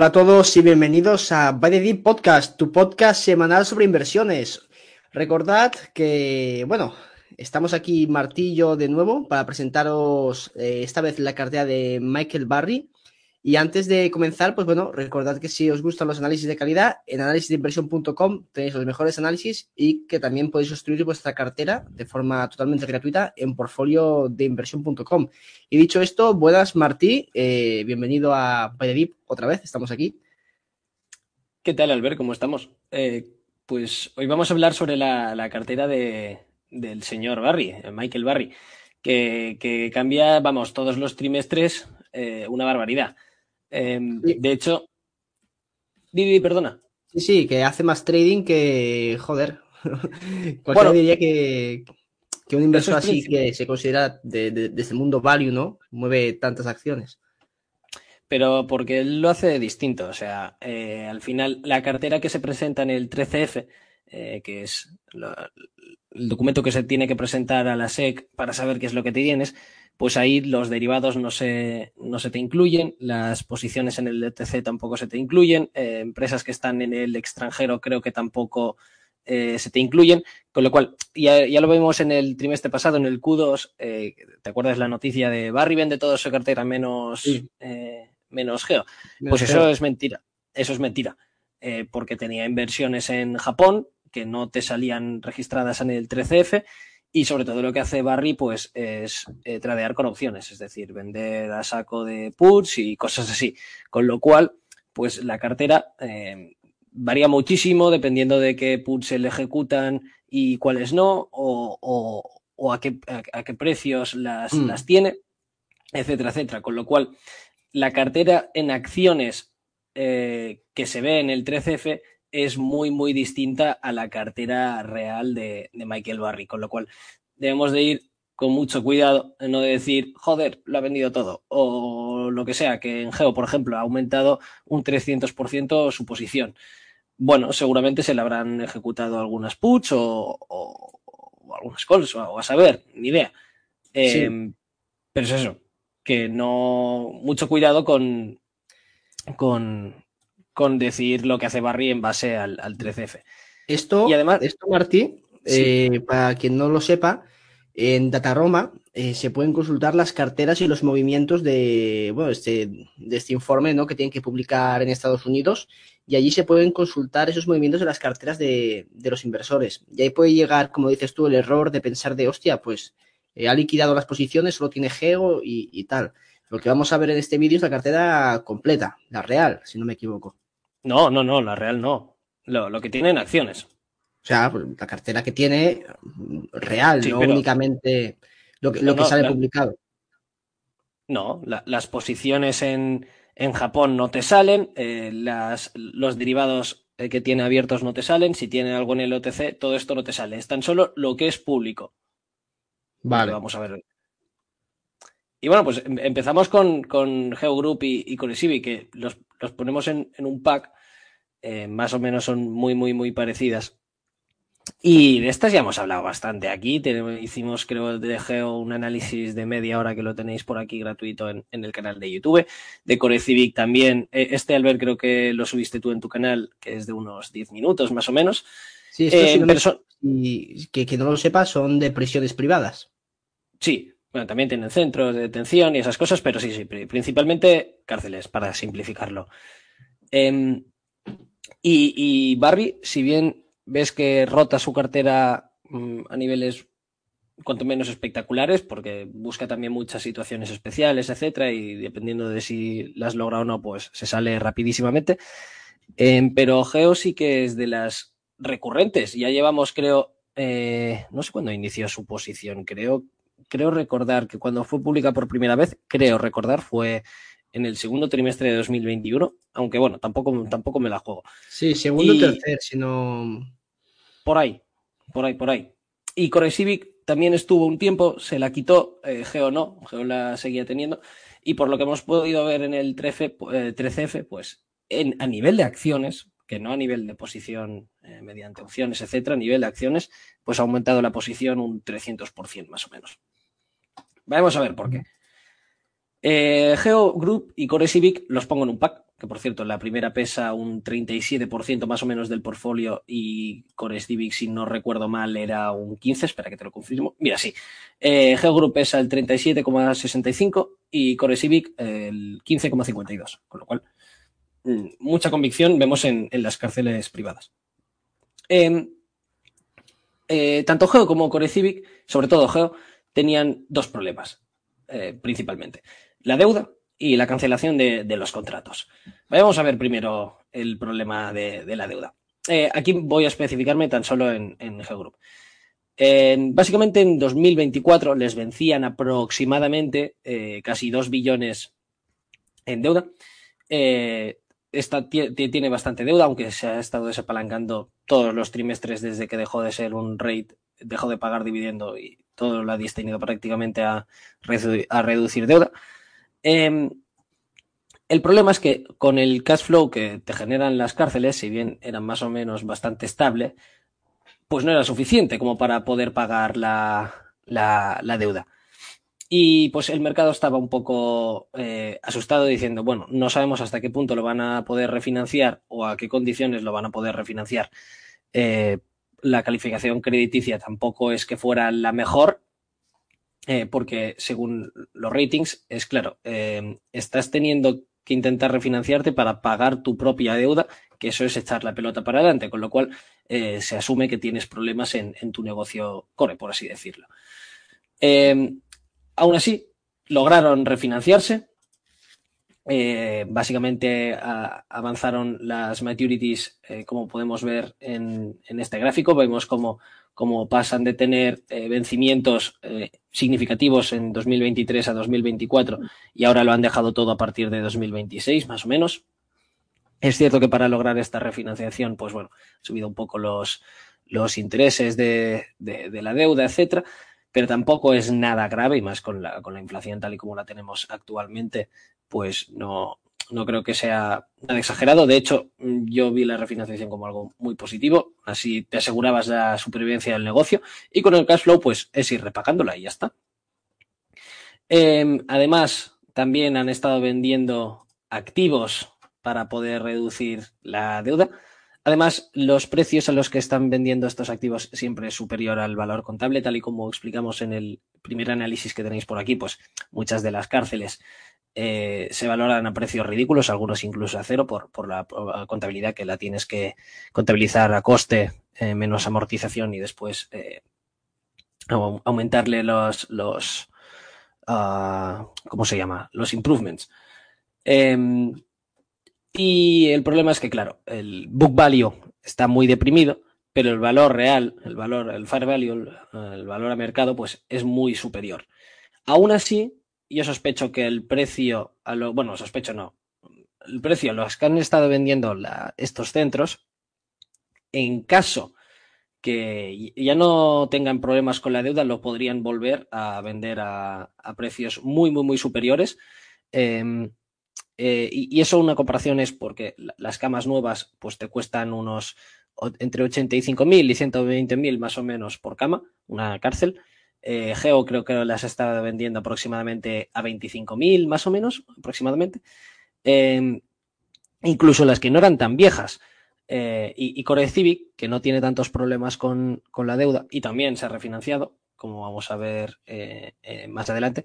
Hola a todos y bienvenidos a Deep Podcast, tu podcast semanal sobre inversiones. Recordad que, bueno, estamos aquí Martillo de nuevo para presentaros eh, esta vez la cartera de Michael Barry. Y antes de comenzar, pues bueno, recordad que si os gustan los análisis de calidad, en análisisdeinversión.com tenéis los mejores análisis y que también podéis construir vuestra cartera de forma totalmente gratuita en portfoliodeinversión.com. Y dicho esto, buenas Martí, eh, bienvenido a Deep otra vez, estamos aquí. ¿Qué tal, Albert? ¿Cómo estamos? Eh, pues hoy vamos a hablar sobre la, cartera de, del señor Barry, Michael Barry, que, cambia, vamos, todos los trimestres eh, una barbaridad. Em, de hecho, Didi, perdona. Sí, sí, que hace más trading que, joder, cualquiera diría que, que un inversor así que se considera desde de, el mundo value, ¿no? Mueve tantas acciones. Pero porque él lo hace distinto, o sea, eh, al final la cartera que se presenta en el 13F, eh, que es el documento que se tiene que presentar a la SEC para saber qué es lo que te tienes, pues ahí los derivados no se, no se te incluyen, las posiciones en el ETC tampoco se te incluyen, eh, empresas que están en el extranjero creo que tampoco eh, se te incluyen, con lo cual ya, lo vimos en el trimestre pasado, en el Q2, eh, ¿te acuerdas la noticia de Barry vende toda su cartera menos, menos Geo? Pues eso es mentira, eso es mentira, porque tenía inversiones en Japón que no te salían registradas en el 13F y sobre todo lo que hace Barry, pues, es eh, tradear con opciones, es decir, vender a saco de puts y cosas así. Con lo cual, pues la cartera eh, varía muchísimo dependiendo de qué puts se le ejecutan y cuáles no, o, a, qué, a, qué, precios las, mm. las tiene, etcétera, etcétera. Con lo cual, la cartera en acciones eh, que se ve en el 13F es muy, muy distinta a la cartera real de, Michael Barry, con lo cual debemos de ir con mucho cuidado no decir, joder, lo ha vendido todo, o lo que sea, que en Geo, por ejemplo, ha aumentado un 300% su posición. Bueno, seguramente se le habrán ejecutado algunas puts o, algunas calls, o, a saber, ni idea. Em, pero es eso, que no, mucho cuidado con, con, con decir lo que hace Barry en base al, 13F. Esto, y además, esto Martí, eh, para quien no lo sepa, en Dataroma eh, se pueden consultar las carteras y los movimientos de, bueno, este, de este informe ¿no? que tienen que publicar en Estados Unidos y allí se pueden consultar esos movimientos de las carteras de, los inversores. Y ahí puede llegar, como dices tú, el error de pensar de, hostia, pues eh, ha liquidado las posiciones, solo tiene Geo y, y tal. Lo que vamos a ver en este vídeo es la cartera completa, la real, si no me equivoco. No, no, no, la real no. Lo, que tiene en acciones. O sea, pues, la cartera que tiene real, no únicamente lo que, lo que sale publicado. No, las posiciones en, en, Japón no te salen, eh, las, los derivados eh, que tiene abiertos no te salen, si tiene algo en el OTC, todo esto no te sale. Es tan solo lo que es público. Vale. Vamos a ver y bueno, pues em, empezamos con, con GeoGroup y, y con que los, ponemos en, un pack, eh, más o menos son muy, muy, muy parecidas. Y de estas ya hemos hablado bastante aquí. hicimos, creo, de Geo un análisis de media hora que lo tenéis por aquí gratuito en, el canal de YouTube. De Core Civic también. Eh, este, Albert, creo que lo subiste tú en tu canal, que es de unos 10 minutos más o menos. Sí, esto y que, que no lo sepa, son de prisiones privadas. Sí, bueno, también tienen centros de detención y esas cosas, pero sí, sí, principalmente cárceles, para simplificarlo. Em, Y, y Barry, si bien ves que rota su cartera mm, a niveles cuanto menos espectaculares, porque busca también muchas situaciones especiales, etcétera, y dependiendo de si las logra o no, pues se sale rapidísimamente. Eh, pero Geo sí que es de las recurrentes. Ya llevamos, creo, eh, no sé cuándo inició su posición, creo, creo recordar que cuando fue pública por primera vez, creo recordar, fue en el segundo trimestre de 2021, aunque bueno, tampoco, tampoco me la juego. Sí, segundo y tercer, si no... Por ahí, por ahí, por ahí. Y Core Civic también estuvo un tiempo, se la quitó, eh, Geo no, Geo la seguía teniendo, y por lo que hemos podido ver en el 13, eh, 13F, pues en, a nivel de acciones, que no a nivel de posición eh, mediante opciones, etcétera, a nivel de acciones, pues ha aumentado la posición un 300% más o menos. Vamos a ver por qué. Eh, Geo Group y Core Civic los pongo en un pack, que por cierto, la primera pesa un 37% más o menos del portfolio y Core Civic, si no recuerdo mal, era un 15%, espera que te lo confirmo. Mira, sí. Eh, Geo Group pesa el 37,65% y Core Civic el 15,52%, con lo cual mm, mucha convicción vemos en, las cárceles privadas. Eh, eh, tanto Geo como Core Civic, sobre todo Geo, tenían dos problemas, eh, principalmente. La deuda y la cancelación de, los contratos. Vamos a ver primero el problema de, la deuda. Eh, aquí voy a especificarme tan solo en, en Geo Group. En, básicamente en 2024 les vencían aproximadamente eh, casi 2 billones en deuda. Eh, esta tiene bastante deuda, aunque se ha estado desapalancando todos los trimestres desde que dejó de ser un rate, dejó de pagar dividendo y todo lo ha destinado prácticamente a reducir deuda. Eh, el problema es que con el cash flow que te generan las cárceles, si bien eran más o menos bastante estable, pues no era suficiente como para poder pagar la, la, la deuda. Y pues el mercado estaba un poco eh, asustado diciendo, bueno, no sabemos hasta qué punto lo van a poder refinanciar o a qué condiciones lo van a poder refinanciar. Eh, la calificación crediticia tampoco es que fuera la mejor, eh, porque según los ratings, es claro, eh, estás teniendo que intentar refinanciarte para pagar tu propia deuda, que eso es echar la pelota para adelante, con lo cual eh, se asume que tienes problemas en, en, tu negocio core, por así decirlo. Aún así, lograron refinanciarse. Eh, básicamente avanzaron las maturities, eh, como podemos ver en, este gráfico. Vemos cómo, pasan de tener eh, vencimientos eh, significativos en 2023 a 2024 y ahora lo han dejado todo a partir de 2026, más o menos. Es cierto que para lograr esta refinanciación, pues bueno, ha subido un poco los, los intereses de, de, de la deuda, etcétera pero tampoco es nada grave y más con la, con la inflación tal y como la tenemos actualmente, pues no, no creo que sea nada exagerado. De hecho, yo vi la refinanciación como algo muy positivo, así te asegurabas la supervivencia del negocio y con el cash flow pues es ir repagándola y ya está. Eh, además, también han estado vendiendo activos para poder reducir la deuda. Además, los precios a los que están vendiendo estos activos siempre es superior al valor contable, tal y como explicamos en el primer análisis que tenéis por aquí, pues muchas de las cárceles eh, se valoran a precios ridículos, algunos incluso a cero por, por, la, contabilidad que la tienes que contabilizar a coste eh, menos amortización y después eh, aumentarle los, los uh, ¿cómo se llama? Los improvements. Eh, y el problema es que, claro, el book value está muy deprimido, pero el valor real, el valor, el fair value, el, el valor a mercado, pues es muy superior. Aún así, yo sospecho que el precio, a lo, bueno, sospecho no, el precio los que han estado vendiendo estos centros, en caso que ya no tengan problemas con la deuda, lo podrían volver a vender a, precios muy, muy, muy superiores. Eh, eh, y, y, eso una comparación es porque las camas nuevas pues te cuestan unos entre 85.000 y 120.000 más o menos por cama, una cárcel. Eh, Geo creo que las ha estado vendiendo aproximadamente a 25.000 más o menos, aproximadamente. Eh, incluso las que no eran tan viejas. Eh, y, y, Core Civic, que no tiene tantos problemas con, con, la deuda y también se ha refinanciado, como vamos a ver eh, más adelante,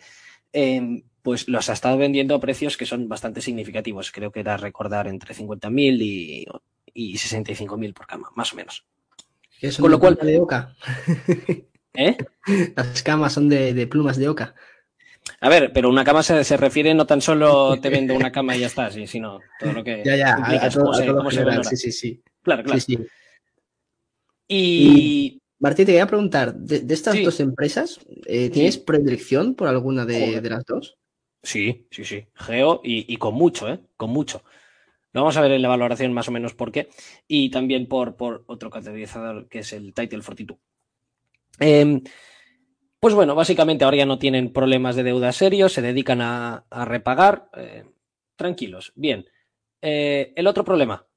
pues los ha estado vendiendo a precios que son bastante significativos. Creo que era recordar entre 50.000 y, y 65.000 por cama, más o menos. Es Con lo cual... de oca. ¿Eh? Las camas son de, plumas de oca. A ver, pero una cama se, refiere no tan solo te vendo una cama y ya está, sino todo lo que ya, ya, implica, a, Sí, sí, sí. Claro, claro. Y... Martín, te quería preguntar, de, estas dos empresas, eh, ¿tienes predilección por alguna de, las dos? Sí, sí, sí. Geo y, con mucho, ¿eh? Con mucho. Lo vamos a ver en la valoración más o menos por qué. Y también por, por otro categorizador que es el Title 42. Em, pues bueno, básicamente ahora ya no tienen problemas de deuda serios, se dedican a, repagar. Eh, tranquilos, bien. Eh, el otro problema,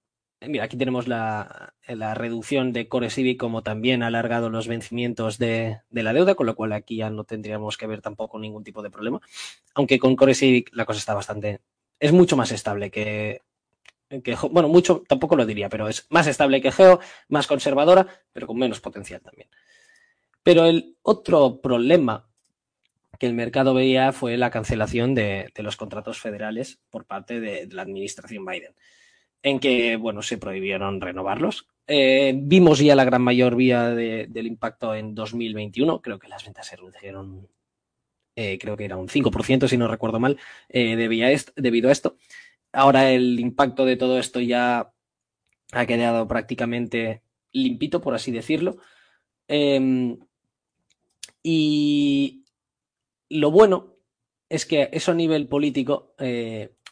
Mira, aquí tenemos la, reducción de Core Civic, como también ha alargado los vencimientos de, la deuda, con lo cual aquí ya no tendríamos que ver tampoco ningún tipo de problema. Aunque con Core Civic la cosa está bastante. Es mucho más estable que, que. Bueno, mucho tampoco lo diría, pero es más estable que Geo, más conservadora, pero con menos potencial también. Pero el otro problema que el mercado veía fue la cancelación de, los contratos federales por parte de la administración Biden en que, bueno, se prohibieron renovarlos. Eh, vimos ya la gran mayoría del impacto en 2021. Creo que las ventas se redujeron, eh, creo que era un 5%, si no recuerdo mal, eh, debido a esto. Ahora el impacto de todo esto ya ha quedado prácticamente limpito, por así decirlo. Em, y lo bueno es que eso a nivel político,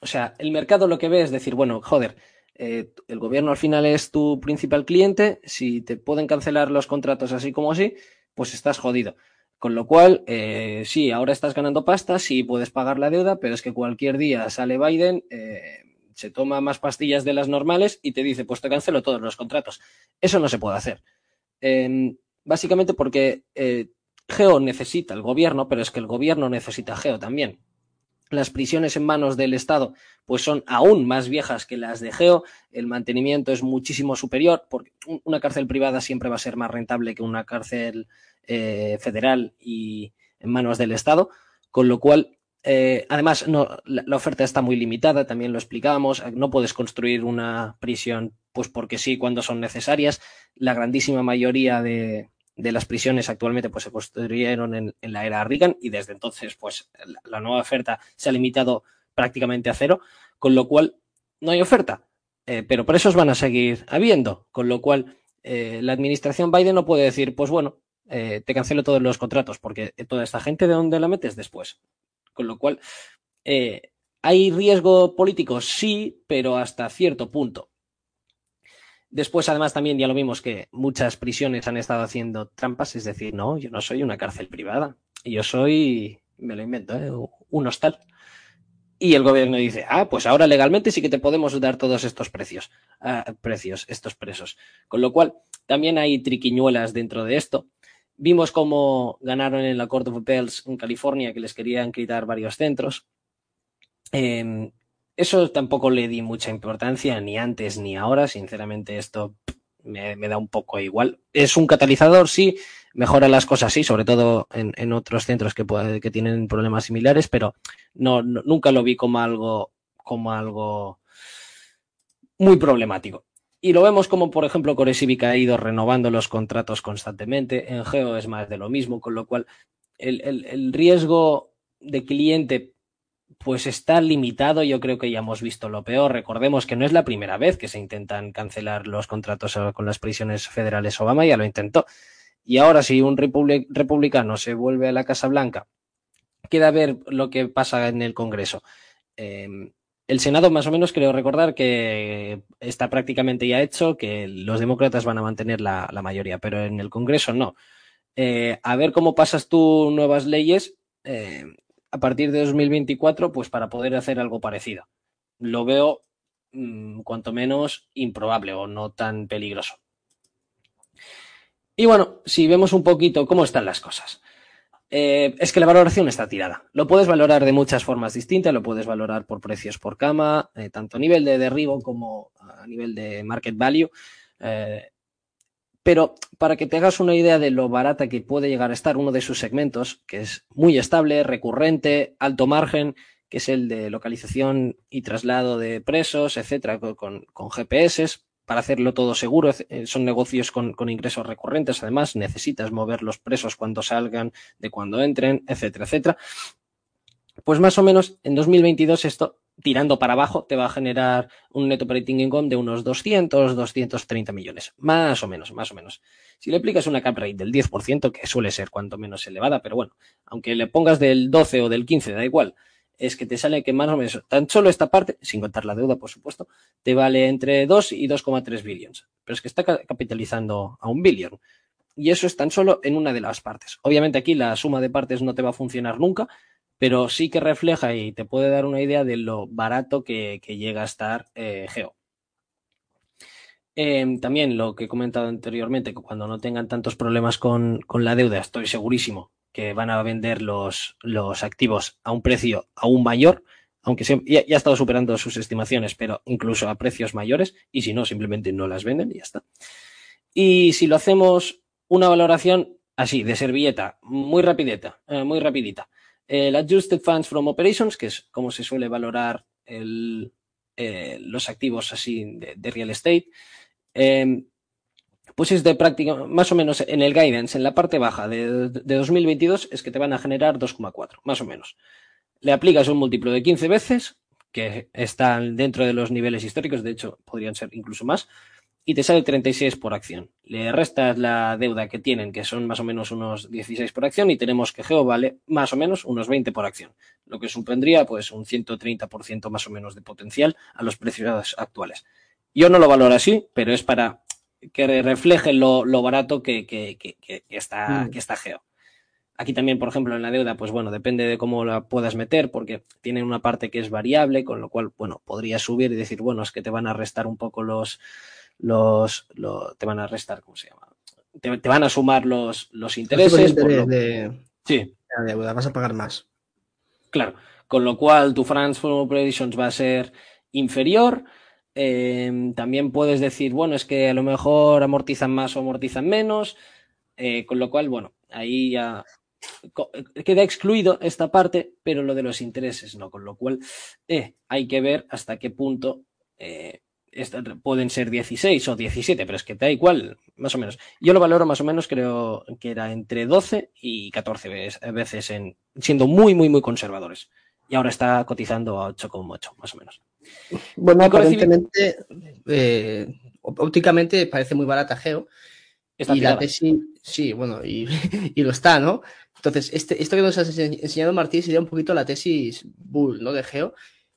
o sea, el mercado lo que ve es decir, bueno, joder, eh, el gobierno al final es tu principal cliente, si te pueden cancelar los contratos así como así, pues estás jodido. Con lo cual, eh, sí, ahora estás ganando pasta, sí puedes pagar la deuda, pero es que cualquier día sale Biden, eh, se toma más pastillas de las normales y te dice, pues te cancelo todos los contratos. Eso no se puede hacer. Em, básicamente porque Geo necesita el gobierno, pero es que el gobierno necesita Geo también. Las prisiones en manos del Estado pues son aún más viejas que las de Geo, el mantenimiento es muchísimo superior, porque una cárcel privada siempre va a ser más rentable que una cárcel eh, federal y en manos del Estado, con lo cual, eh, además, no, la, oferta está muy limitada, también lo explicábamos, no puedes construir una prisión pues porque sí cuando son necesarias, la grandísima mayoría de, de las prisiones actualmente pues se construyeron en, la era Reagan y desde entonces pues la, nueva oferta se ha limitado prácticamente a cero, con lo cual no hay oferta, eh, pero presos van a seguir habiendo, con lo cual eh, la administración Biden no puede decir pues bueno, eh, te cancelo todos los contratos porque toda esta gente de dónde la metes después, con lo cual hay riesgo político sí, pero hasta cierto punto. Después, además, también ya lo vimos que muchas prisiones han estado haciendo trampas, es decir, no, yo no soy una cárcel privada, yo soy, me lo invento, ¿eh? un hostal. Y el gobierno dice, ah, pues ahora legalmente sí que te podemos dar todos estos precios, ah, precios, estos presos. Con lo cual, también hay triquiñuelas dentro de esto. Vimos cómo ganaron en la Court of Appeals en California, que les querían quitar varios centros. Em, eso tampoco le di mucha importancia ni antes ni ahora. Sinceramente, esto me, da un poco igual. Es un catalizador, sí, mejora las cosas, sí, sobre todo en, otros centros que, que tienen problemas similares, pero no, nunca lo vi como algo, como algo muy problemático. Y lo vemos como, por ejemplo, Core ha ido renovando los contratos constantemente. En Geo es más de lo mismo, con lo cual el, el riesgo de cliente pues está limitado. Yo creo que ya hemos visto lo peor. Recordemos que no es la primera vez que se intentan cancelar los contratos con las prisiones federales. Obama ya lo intentó. Y ahora si un republicano se vuelve a la Casa Blanca, queda ver lo que pasa en el Congreso. Em, el Senado, más o menos, creo recordar que está prácticamente ya hecho, que los demócratas van a mantener la, mayoría, pero en el Congreso no. Eh, a ver cómo pasas tú nuevas leyes. Eh, a partir de 2024, pues para poder hacer algo parecido. Lo veo mm, cuanto menos improbable o no tan peligroso. Y bueno, si vemos un poquito cómo están las cosas. Eh, es que la valoración está tirada. Lo puedes valorar de muchas formas distintas, lo puedes valorar por precios por cama, eh, tanto a nivel de derribo como a nivel de market value. Eh, pero para que te hagas una idea de lo barata que puede llegar a estar uno de sus segmentos, que es muy estable, recurrente, alto margen, que es el de localización y traslado de presos, etcétera, con, GPS, para hacerlo todo seguro. Eh, son negocios con, con, ingresos recurrentes, además necesitas mover los presos cuando salgan, de cuando entren, etcétera, etcétera. Pues más o menos en 2022 esto, tirando para abajo, te va a generar un net operating income de unos 200, 230 millones. Más o menos, más o menos. Si le aplicas una cap rate del 10%, que suele ser cuanto menos elevada, pero bueno, aunque le pongas del 12 o del 15, da igual, es que te sale que más o menos, tan solo esta parte, sin contar la deuda, por supuesto, te vale entre 2 y 2,3 billions. Pero es que está capitalizando a un billón. Y eso es tan solo en una de las partes. Obviamente aquí la suma de partes no te va a funcionar nunca, pero sí que refleja y te puede dar una idea de lo barato que, llega a estar eh, Geo. Em, también lo que he comentado anteriormente, que cuando no tengan tantos problemas con, la deuda, estoy segurísimo que van a vender los, activos a un precio aún mayor, aunque ya, ya, ha estado superando sus estimaciones, pero incluso a precios mayores, y si no, simplemente no las venden y ya está. Y si lo hacemos una valoración así, de servilleta, muy rapidita, eh, muy rapidita. El Adjusted Funds from Operations, que es como se suele valorar eh, los activos así de, real estate, eh, pues es de práctica, más o menos en el guidance, en la parte baja de, de 2022, es que te van a generar 2,4, más o menos. Le aplicas un múltiplo de 15 veces, que están dentro de los niveles históricos, de hecho podrían ser incluso más, y te sale 36 por acción. Le restas la deuda que tienen, que son más o menos unos 16 por acción, y tenemos que Geo vale más o menos unos 20 por acción, lo que supondría pues un 130% más o menos de potencial a los precios actuales. Yo no lo valoro así, pero es para que refleje lo, lo barato que, que, que, que, está, mm. que está Geo. Aquí también, por ejemplo, en la deuda, pues bueno, depende de cómo la puedas meter, porque tienen una parte que es variable, con lo cual, bueno, podría subir y decir, bueno, es que te van a restar un poco los, los, los te van a restar, ¿cómo se llama? Te, te van a sumar los, los intereses. Por lo... de, sí. La deuda, vas a pagar más. Claro, con lo cual tu Transform Operations va a ser inferior eh, también puedes decir, bueno, es que a lo mejor amortizan más o amortizan menos, eh, con lo cual, bueno, ahí ya queda excluido esta parte, pero lo de los intereses no, con lo cual eh, hay que ver hasta qué punto eh, pueden ser 16 o 17, pero es que da igual, más o menos. Yo lo valoro más o menos, creo que era entre 12 y 14 veces, en, siendo muy, muy, muy conservadores. Y ahora está cotizando a 8,8, más o menos. Bueno, aparentemente, eh, ópticamente parece muy barata Geo. Está y la tesis, sí, bueno, y, y, lo está, ¿no? Entonces, este, esto que nos has enseñado, Martín, sería un poquito la tesis Bull, ¿no? De Geo.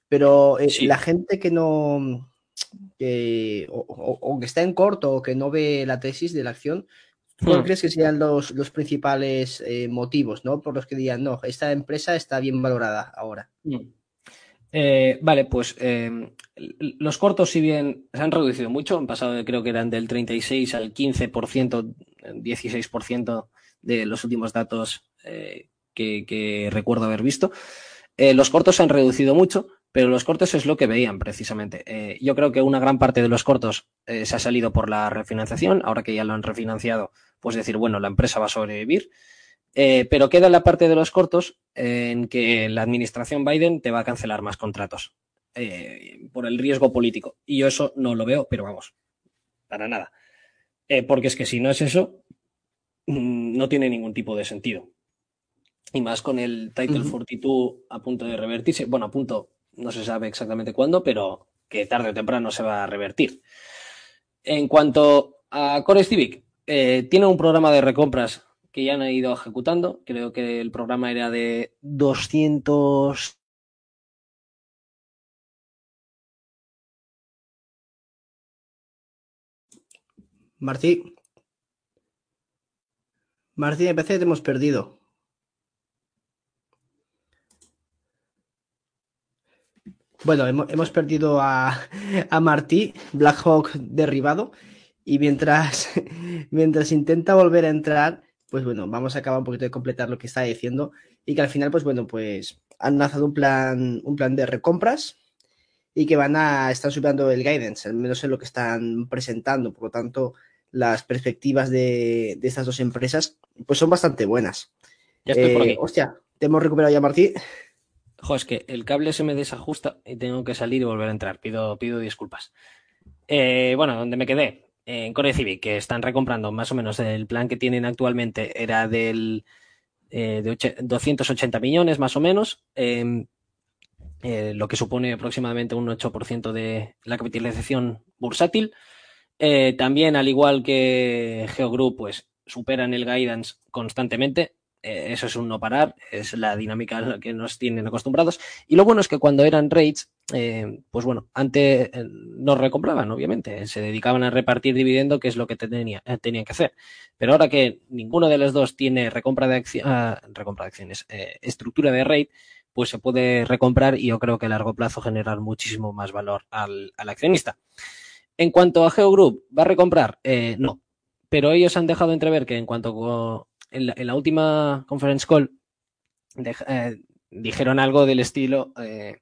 Pero eh, sí. la gente que no. Que, o, o, o, que está en corto o que no ve la tesis de la acción, ¿cuál hmm. crees que serían los, los principales eh, motivos, ¿no? Por los que digan, no, esta empresa está bien valorada ahora. Hmm. Eh, vale, pues eh, los cortos, si bien se han reducido mucho, han pasado, creo que eran del 36 al 15%, 16% de los últimos datos eh, que, que, recuerdo haber visto. Eh, los cortos se han reducido mucho, pero los cortos es lo que veían precisamente. Eh, yo creo que una gran parte de los cortos se ha salido por la refinanciación, ahora que ya lo han refinanciado, pues decir, bueno, la empresa va a sobrevivir. Eh, pero queda la parte de los cortos en que la administración Biden te va a cancelar más contratos eh, por el riesgo político. Y yo eso no lo veo, pero vamos, para nada. Eh, porque es que si no es eso, mm, no tiene ningún tipo de sentido. Y más con el Title uh -huh. 42 a punto de revertirse. Bueno, a punto, no se sabe exactamente cuándo, pero que tarde o temprano se va a revertir. En cuanto a Core Civic, eh, tiene un programa de recompras que ya han ido ejecutando. Creo que el programa era de 200. Martí. Martí, me parece que te hemos perdido. Bueno, hemos, hemos perdido a, a Martí, Blackhawk derribado, y mientras, mientras intenta volver a entrar, pues bueno, vamos a acabar un poquito de completar lo que está diciendo y que al final, pues bueno, pues han lanzado un plan, un plan de recompras y que van a estar superando el guidance, al menos en lo que están presentando. Por lo tanto, las perspectivas de, de estas dos empresas, pues son bastante buenas. Ya estoy eh, por aquí. Hostia, te hemos recuperado ya, Martí. Jo, es que el cable se me desajusta y tengo que salir y volver a entrar. Pido, pido disculpas. Eh, bueno, donde me quedé, en Core Civic, que están recomprando más o menos el plan que tienen actualmente era del eh, de 280 millones más o menos, em, eh, lo que supone aproximadamente un 8% de la capitalización bursátil. También, al igual que Geogroup, pues superan el guidance constantemente. Eh, eso es un no parar, es la dinámica a la que nos tienen acostumbrados. Y lo bueno es que cuando eran rates, eh, pues bueno, antes eh, no recompraban, obviamente, se dedicaban a repartir dividendo, que es lo que tenía, tenían que hacer. Pero ahora que ninguno de los dos tiene recompra de, ah, recompra de acciones, estructura de rate, pues se puede recomprar y yo creo que a largo plazo generar muchísimo más valor al, al accionista. En cuanto a Geogroup, ¿va a recomprar? No. Pero ellos han dejado entrever que en cuanto en la, en la última conference call eh, dijeron algo del estilo eh,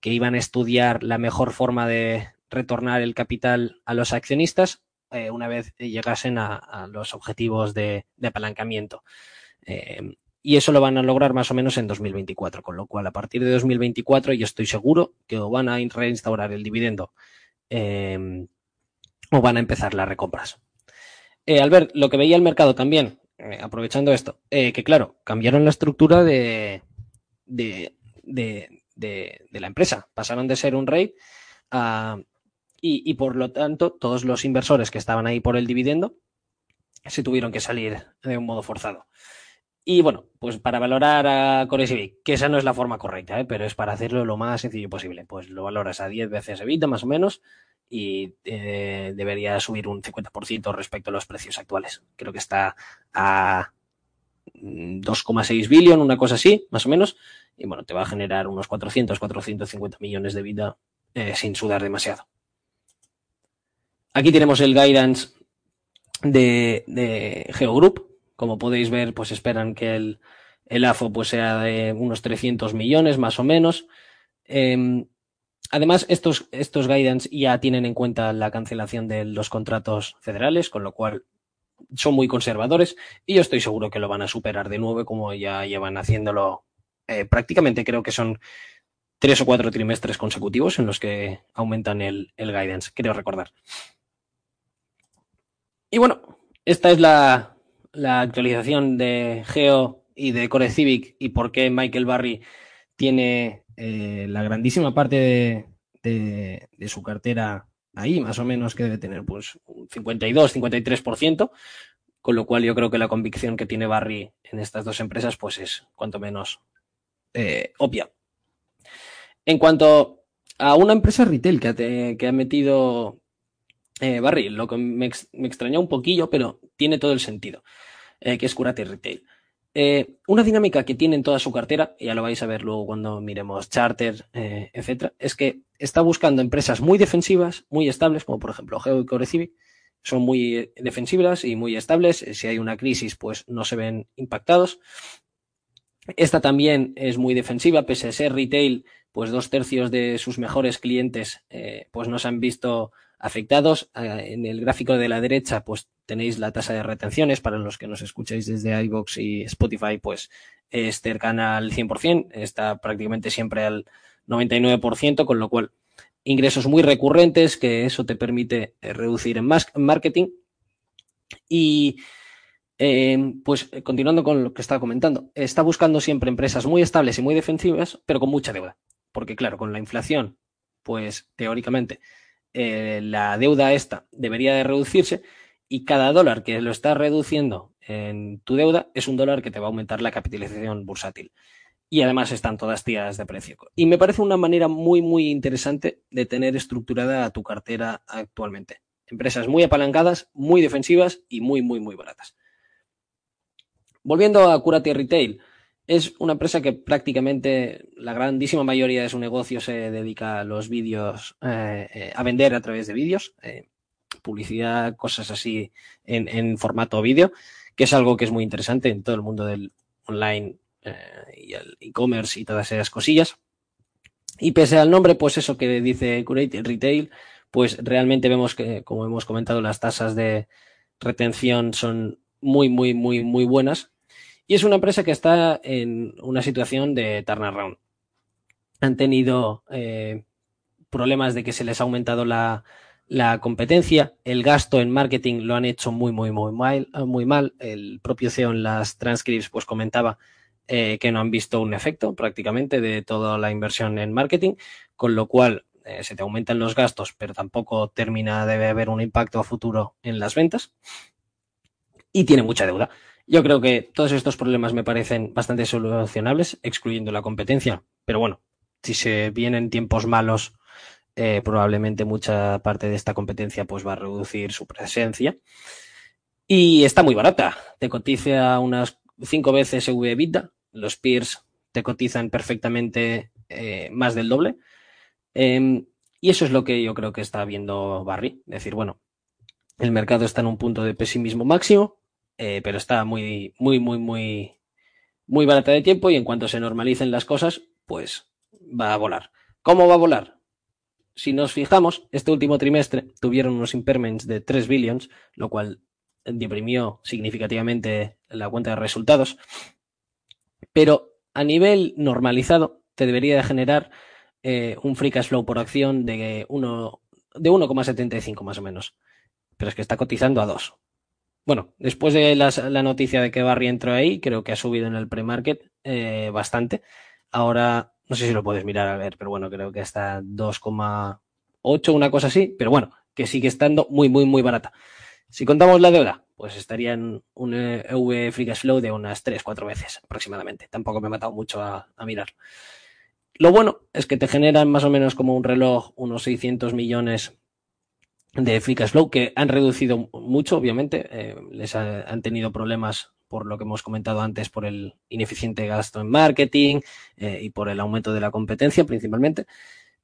que iban a estudiar la mejor forma de retornar el capital a los accionistas eh, una vez llegasen a, los objetivos de, de apalancamiento. Y eso lo van a lograr más o menos en 2024, con lo cual a partir de 2024 yo estoy seguro que o van a reinstaurar el dividendo o van a empezar las recompras. Al ver lo que veía el mercado también, eh, aprovechando esto, eh, que claro, cambiaron la estructura de, de, de, de, la empresa. Pasaron de ser un rey y, y, por lo tanto todos los inversores que estaban ahí por el dividendo se tuvieron que salir de un modo forzado. Y bueno, pues para valorar a Core Civic, que esa no es la forma correcta, ¿eh? pero es para hacerlo lo más sencillo posible. Pues lo valoras a 10 veces EBITDA más o menos y eh, debería subir un 50% respecto a los precios actuales. Creo que está a 2,6 billion, una cosa así, más o menos. Y bueno, te va a generar unos 400, 450 millones de vida eh, sin sudar demasiado. Aquí tenemos el guidance de, de Geogroup, como podéis ver, pues esperan que el, el AFO pues sea de unos 300 millones más o menos. Eh, además, estos, estos guidance ya tienen en cuenta la cancelación de los contratos federales, con lo cual son muy conservadores y yo estoy seguro que lo van a superar de nuevo como ya llevan haciéndolo eh, prácticamente creo que son tres o cuatro trimestres consecutivos en los que aumentan el, el guidance, creo recordar. Y bueno, esta es la, la actualización de Geo y de Core Civic y por qué Michael Barry tiene eh, la grandísima parte de, su cartera ahí, más o menos que debe tener pues un 52, 53%, con lo cual yo creo que la convicción que tiene Barry en estas dos empresas pues es cuanto menos eh, obvia. En cuanto a una empresa retail que ha, que ha metido eh, Barry, lo que me, me, extrañó un poquillo, pero tiene todo el sentido, que es Curate Retail. Eh, una dinámica que tiene en toda su cartera, y ya lo vais a ver luego cuando miremos Charter, eh, etcétera, es que está buscando empresas muy defensivas, muy estables, como por ejemplo Geo y Core Civic, son muy defensivas y muy estables. Si hay una crisis, pues no se ven impactados. Esta también es muy defensiva, pese a ser retail, pues dos tercios de sus mejores clientes, eh, pues no se han visto afectados. Eh, en el gráfico de la derecha, pues tenéis la tasa de retenciones para los que nos escucháis desde iVoox y Spotify, pues es cercana al 100%, está prácticamente siempre al 99%, con lo cual ingresos muy recurrentes, que eso te permite eh, reducir en marketing. Y eh, pues continuando con lo que estaba comentando, está buscando siempre empresas muy estables y muy defensivas, pero con mucha deuda. Porque claro, con la inflación, pues teóricamente eh, la deuda esta debería de reducirse y cada dólar que lo está reduciendo en tu deuda es un dólar que te va a aumentar la capitalización bursátil. Y además están todas tiradas de precio. Y me parece una manera muy, muy interesante de tener estructurada tu cartera actualmente. Empresas muy apalancadas, muy defensivas y muy, muy, muy baratas. Volviendo a Curate Retail, es una empresa que prácticamente la grandísima mayoría de su negocio se dedica a los vídeos, eh, eh, a vender a través de vídeos, eh, publicidad, cosas así en, en formato vídeo, que es algo que es muy interesante en todo el mundo del online y el e-commerce y todas esas cosillas. Y pese al nombre, pues eso que dice Curate Retail, pues realmente vemos que, como hemos comentado, las tasas de retención son muy, muy, muy, muy buenas y es una empresa que está en una situación de turnaround. Han tenido eh, problemas de que se les ha aumentado la, competencia, el gasto en marketing lo han hecho muy, muy, muy mal. Muy mal. El propio CEO en las transcripts pues comentaba eh, que no han visto un efecto prácticamente de toda la inversión en marketing, con lo cual eh, se te aumentan los gastos, pero tampoco termina de haber un impacto a futuro en las ventas. Y tiene mucha deuda. Yo creo que todos estos problemas me parecen bastante solucionables, excluyendo la competencia. Pero bueno, si se vienen tiempos malos eh, probablemente mucha parte de esta competencia pues va a reducir su presencia. Y está muy barata. Te cotiza unas cinco veces EV. Los peers te cotizan perfectamente eh, más del doble. Eh, y eso es lo que yo creo que está viendo Barry. Decir, bueno, el mercado está en un punto de pesimismo máximo, eh, pero está muy, muy, muy, muy, muy barata de tiempo y en cuanto se normalicen las cosas, pues va a volar. ¿Cómo va a volar? si nos fijamos, este último trimestre tuvieron unos impairments de 3 billions, lo cual deprimió significativamente la cuenta de resultados. Pero a nivel normalizado, te debería de generar eh, un free cash flow por acción de 1,75 de 1,75 más o menos. Pero es que está cotizando a 2. Bueno, después de la noticia de que Barry entró ahí, creo que ha subido en el pre-market eh, bastante. Ahora no sé si lo puedes mirar a ver, pero bueno, creo que está 2,8, una cosa así, pero bueno, que sigue estando muy, muy, muy barata. Si contamos la deuda, pues estaría en un EV Free Cash Flow de unas 3, 4 veces aproximadamente. Tampoco me he matado mucho a, a mirar. Lo bueno es que te generan más o menos como un reloj unos 600 millones de Free Cash Flow que han reducido mucho, obviamente. Eh, les ha, han tenido problemas por lo que hemos comentado antes, por el ineficiente gasto en marketing eh, y por el aumento de la competencia principalmente.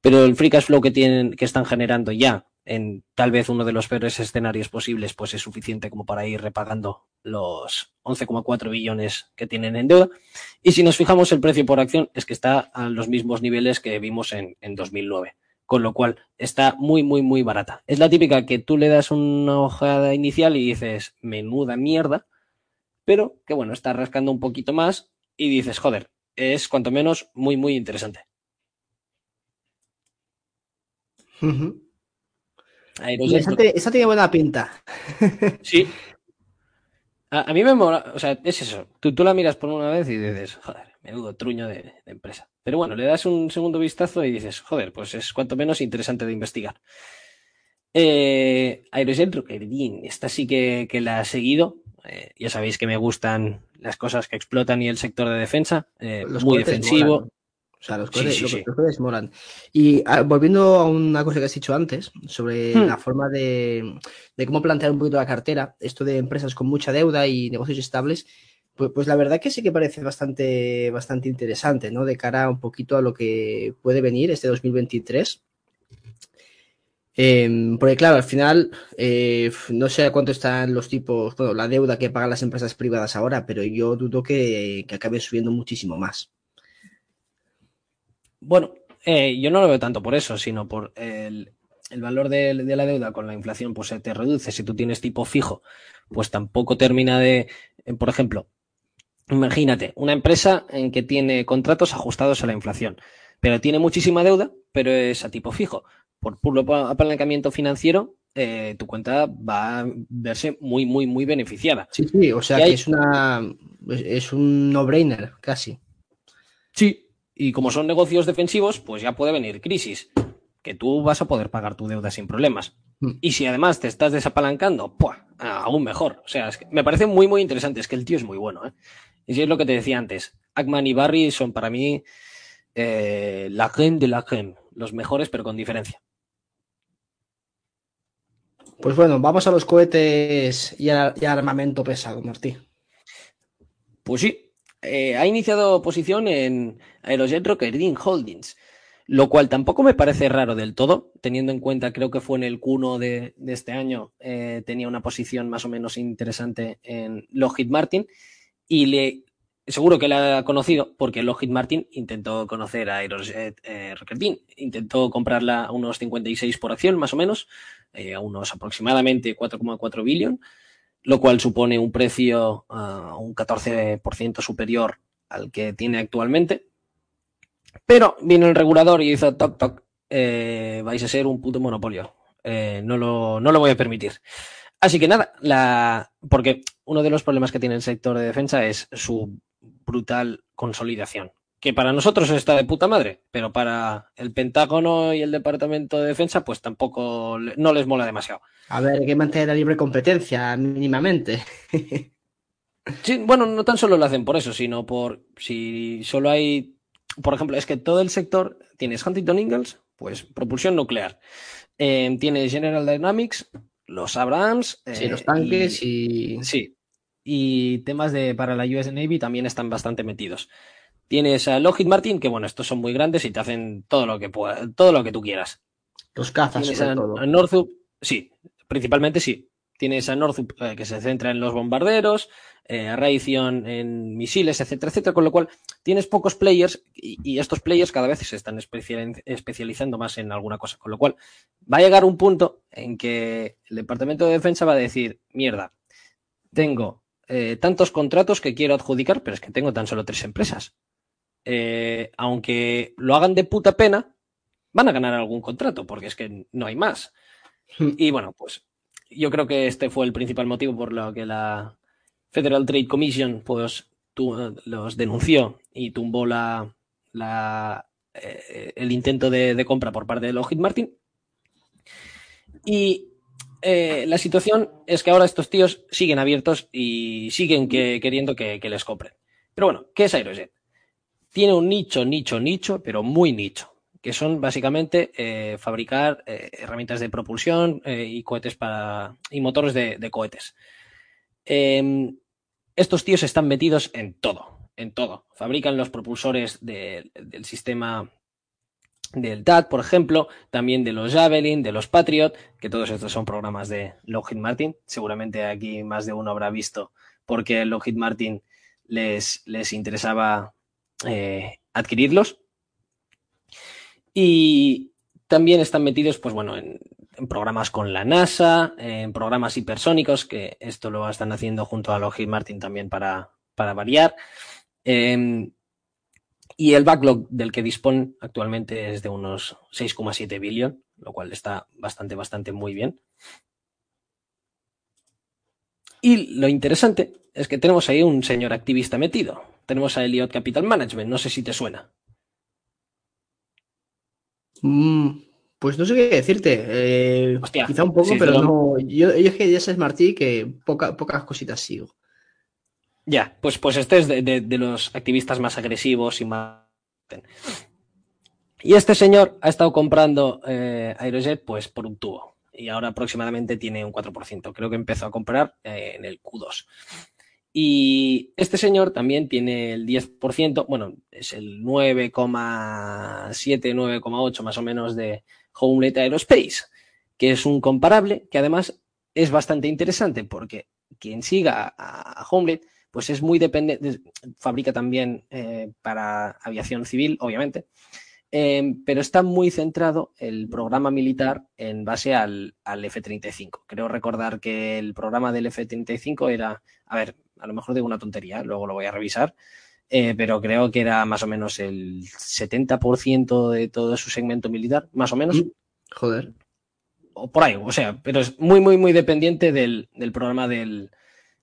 Pero el free cash flow que tienen, que están generando ya en tal vez uno de los peores escenarios posibles, pues es suficiente como para ir repagando los 11,4 billones que tienen en deuda. Y si nos fijamos, el precio por acción es que está a los mismos niveles que vimos en, en 2009 con lo cual está muy, muy, muy barata. Es la típica que tú le das una hojada inicial y dices, menuda mierda, pero que bueno, está rascando un poquito más y dices, joder, es cuanto menos muy, muy interesante. Uh -huh. esa, esa, tiene buena pinta. sí. A, a, mí me mola, o sea, es eso. Tú, tú, la miras por una vez y dices, joder, menudo truño de, de, empresa. Pero bueno, le das un segundo vistazo y dices, joder, pues es cuanto menos interesante de investigar. Eh, Aerocentro, que esta sí que, que la ha seguido. Eh, ya sabéis que me gustan las cosas que explotan y el sector de defensa, eh, muy defensivo. Molan. O sea, los cohetes, sí, sí, molan. Y a, ah, volviendo a una cosa que has dicho antes, sobre hmm. la forma de, de, cómo plantear un poquito la cartera, esto de empresas con mucha deuda y negocios estables, pues, pues, la verdad que sí que parece bastante, bastante interesante, ¿no? De cara un poquito a lo que puede venir este 2023. Eh, porque claro, al final eh, no sé a cuánto están los tipos, bueno, la deuda que pagan las empresas privadas ahora, pero yo dudo que, acabe subiendo muchísimo más. Bueno, eh, yo no lo veo tanto por eso, sino por el, valor de, de, la deuda con la inflación, pues se te reduce. Si tú tienes tipo fijo, pues tampoco termina de, eh, por ejemplo, imagínate, una empresa en que tiene contratos ajustados a la inflación, pero tiene muchísima deuda, pero es a tipo fijo por puro apalancamiento financiero, eh, tu cuenta va a verse muy, muy, muy beneficiada. Sí, sí, o sea que hay... es una es un no-brainer, casi. Sí, y como son negocios defensivos, pues ya puede venir crisis, que tú vas a poder pagar tu deuda sin problemas. Mm. Y si además te estás desapalancando, ¡pua! aún mejor. O sea, es que me parece muy, muy interesante. Es que el tío es muy bueno. ¿eh? Y si es lo que te decía antes, Ackman y Barry son para mí eh, la creme de la creme, los mejores, pero con diferencia. Pues bueno, vamos a los cohetes y, a, y armamento pesado, Martí. Pues sí, eh, ha iniciado posición en Aerojet Rocketdyne Holdings, lo cual tampoco me parece raro del todo, teniendo en cuenta, creo que fue en el Q1 de, de este año, eh, tenía una posición más o menos interesante en Lockheed Martin y le seguro que la ha conocido porque Lockheed Martin intentó conocer a Aerojet eh, Rocketdyne, intentó comprarla a unos 56 por acción más o menos, eh, a unos aproximadamente 4,4 billion, lo cual supone un precio uh, un 14% superior al que tiene actualmente. Pero vino el regulador y hizo toc toc, eh, vais a ser un puto monopolio. eh, no, lo, no lo voy a permitir. Así que nada, la, porque uno de los problemas que tiene el sector de defensa es su brutal consolidación. Que para nosotros está de puta madre, pero para el Pentágono y el Departamento de Defensa, pues tampoco no les mola demasiado. A ver, hay que mantener la libre competencia mínimamente. sí, bueno, no tan solo lo hacen por eso, sino por si solo hay, por ejemplo, es que todo el sector, tienes Huntington Ingalls, pues propulsión nuclear. Eh, tienes General Dynamics, los Abrams. sí, los tanques y, Sí. Y temas de para la US Navy también están bastante metidos. Tienes a Lockheed Martin, que bueno, estos son muy grandes y te hacen todo lo que todo lo que tú quieras. Los cazas, sobre todo. a Northrop, sí, principalmente sí. Tienes a Northrop eh, que se centra en los bombarderos, eh, a Raytheon en misiles, etcétera, etcétera, con lo cual tienes pocos players y, y estos players cada vez se están especial, especializando más en alguna cosa, con lo cual va a llegar un punto en que el Departamento de Defensa va a decir, mierda, tengo eh, tantos contratos que quiero adjudicar, pero es que tengo tan solo tres empresas. Eh, aunque lo hagan de puta pena, van a ganar algún contrato, porque es que no hay más. Y bueno, pues yo creo que este fue el principal motivo por lo que la Federal Trade Commission pues, los denunció y tumbó eh, el intento de, compra por parte de Lockheed Martin. Y eh, la situación es que ahora estos tíos siguen abiertos y siguen que, queriendo que, que, les compren. Pero bueno, ¿qué es Aerojet? Tiene un nicho, nicho, nicho, pero muy nicho, que son básicamente eh, fabricar eh, herramientas de propulsión eh, y cohetes para y motores de, cohetes. Em, estos tíos están metidos en todo, en todo. Fabrican los propulsores de, del sistema del TAT, por ejemplo, también de los Javelin, de los Patriot, que todos estos son programas de Lockheed Martin. Seguramente aquí más de uno habrá visto porque Lockheed Martin les, les interesaba adquirirlos. Y también están metidos, pues bueno, en, programas con la NASA, en programas hipersónicos, que esto lo están haciendo junto a Lockheed Martin también para, para variar. Eh, y el backlog del que disponen actualmente es de unos 6,7 billion, lo cual está bastante, bastante muy bien. Y lo interesante es que tenemos ahí un señor activista metido. Tenemos a Elliot Capital Management, no sé si te suena. Mm, pues no sé qué decirte. Eh, Hostia, quizá un poco, sí, pero no. Yo, yo es que ya sabes, Martí, que poca, pocas cositas sigo. Ya, pues, pues este es de, de, de, los activistas más agresivos y más. Y este señor ha estado comprando eh, Aerojet pues por un tubo. Y ahora aproximadamente tiene un 4%. Creo que empezó a comprar eh, en el Q2. Y este señor también tiene el 10%, bueno, es el 9,7, 9,8 más o menos de Homelet Aerospace, que es un comparable que además es bastante interesante porque quien siga a, Homelet pues es muy dependiente, fabrica también eh, para aviación civil, obviamente, eh, pero está muy centrado el programa militar en base al, al, F-35. Creo recordar que el programa del F-35 era, a ver, a lo mejor digo una tontería, luego lo voy a revisar, eh, pero creo que era más o menos el 70% de todo su segmento militar, más o menos. Joder. O por ahí, o sea, pero es muy, muy, muy dependiente del, del programa del,